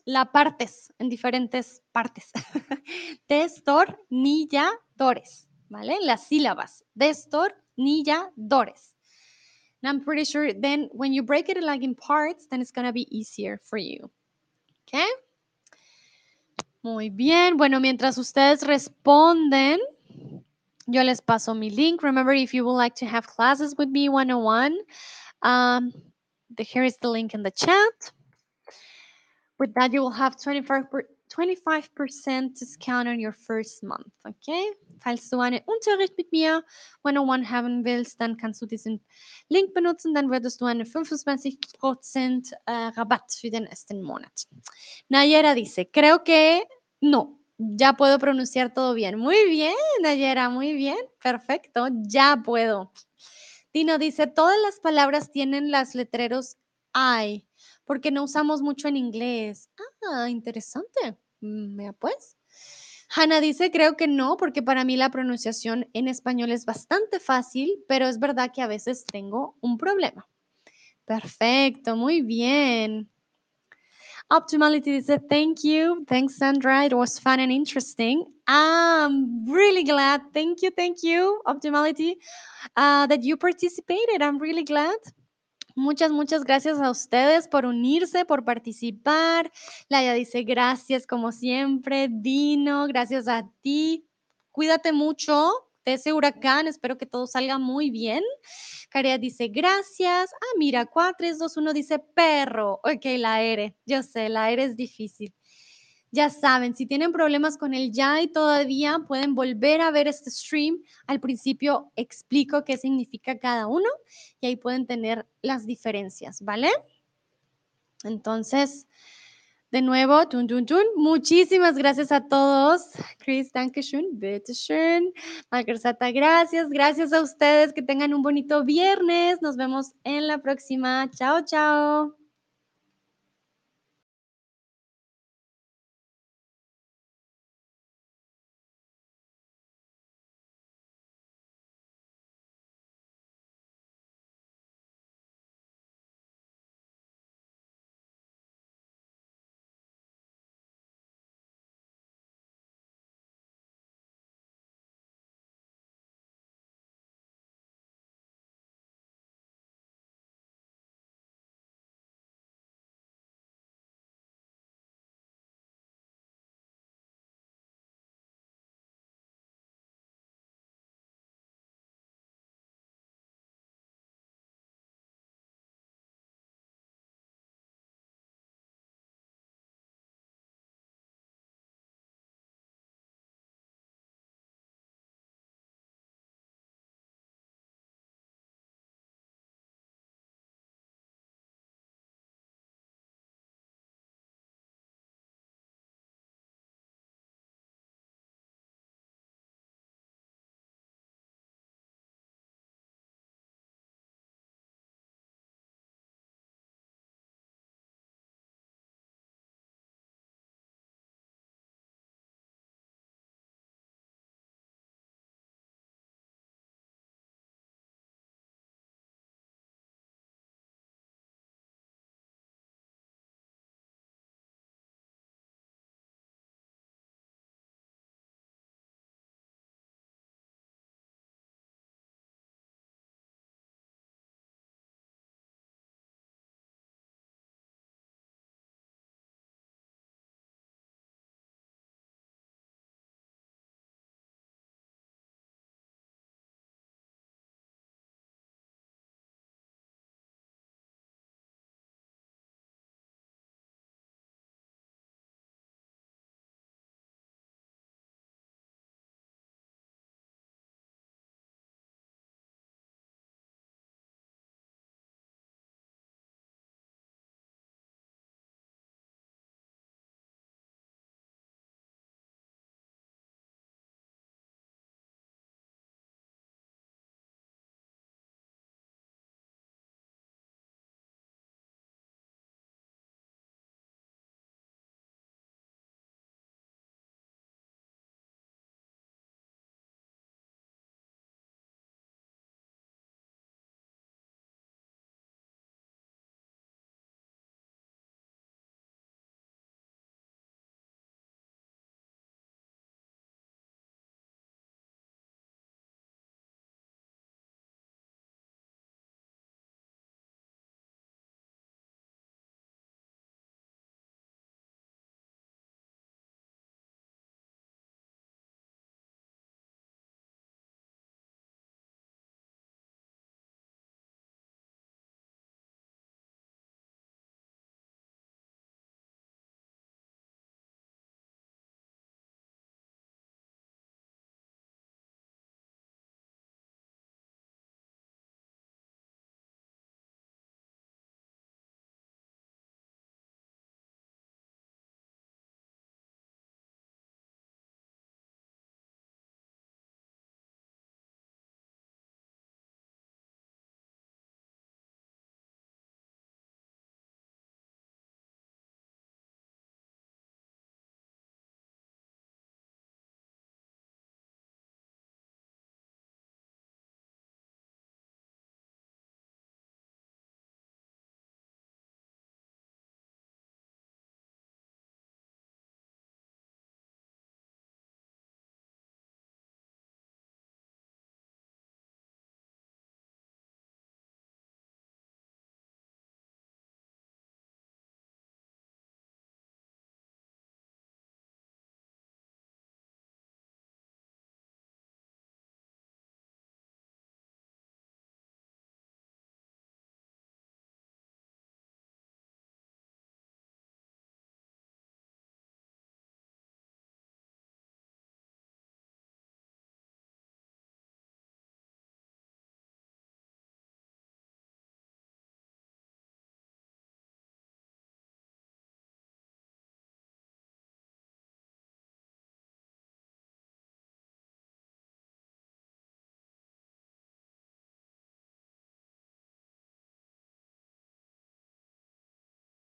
la partes en diferentes partes. destornilladores, ¿vale? Las sílabas. Destornilladores. And I'm pretty sure then when you break it like in parts, then it's going to be easier for you. Okay? Muy bien. Bueno, mientras ustedes responden, yo les paso mi link. Remember, if you would like to have classes with me one-on-one, um, the, here is the link in the chat. With that, you will have 25 25% discount on your first month, okay? Falls du einen Unterricht mit mir one-on-one haben willst, dann kannst du diesen Link benutzen, dann würdest du einen 25% äh, Rabatt für den ersten Monat. Nayera dice, creo que no, ya puedo pronunciar todo bien. Muy bien, Nayera, muy bien, perfecto, ya puedo. Dino dice, todas las palabras tienen las letreros I, porque no usamos mucho en inglés. Ah, interesante. Mira, mm, pues. Hanna dice, creo que no, porque para mí la pronunciación en español es bastante fácil, pero es verdad que a veces tengo un problema. Perfecto, muy bien. Optimality dice, thank you. Thanks, Sandra. It was fun and interesting. I'm really glad. Thank you, thank you, Optimality, uh, that you participated. I'm really glad. Muchas, muchas gracias a ustedes por unirse, por participar. Laia dice gracias como siempre. Dino, gracias a ti. Cuídate mucho de ese huracán. Espero que todo salga muy bien. Carea dice gracias. Ah, mira, 4, 3, 2, 1 dice perro. Ok, la R. Yo sé, la R es difícil. Ya saben, si tienen problemas con el ya y todavía pueden volver a ver este stream. Al principio explico qué significa cada uno y ahí pueden tener las diferencias, ¿vale? Entonces, de nuevo, tun, tun, tun. muchísimas gracias a todos. Chris, schön, bitte schön. Margaret gracias. Gracias a ustedes. Que tengan un bonito viernes. Nos vemos en la próxima. Chao, chao.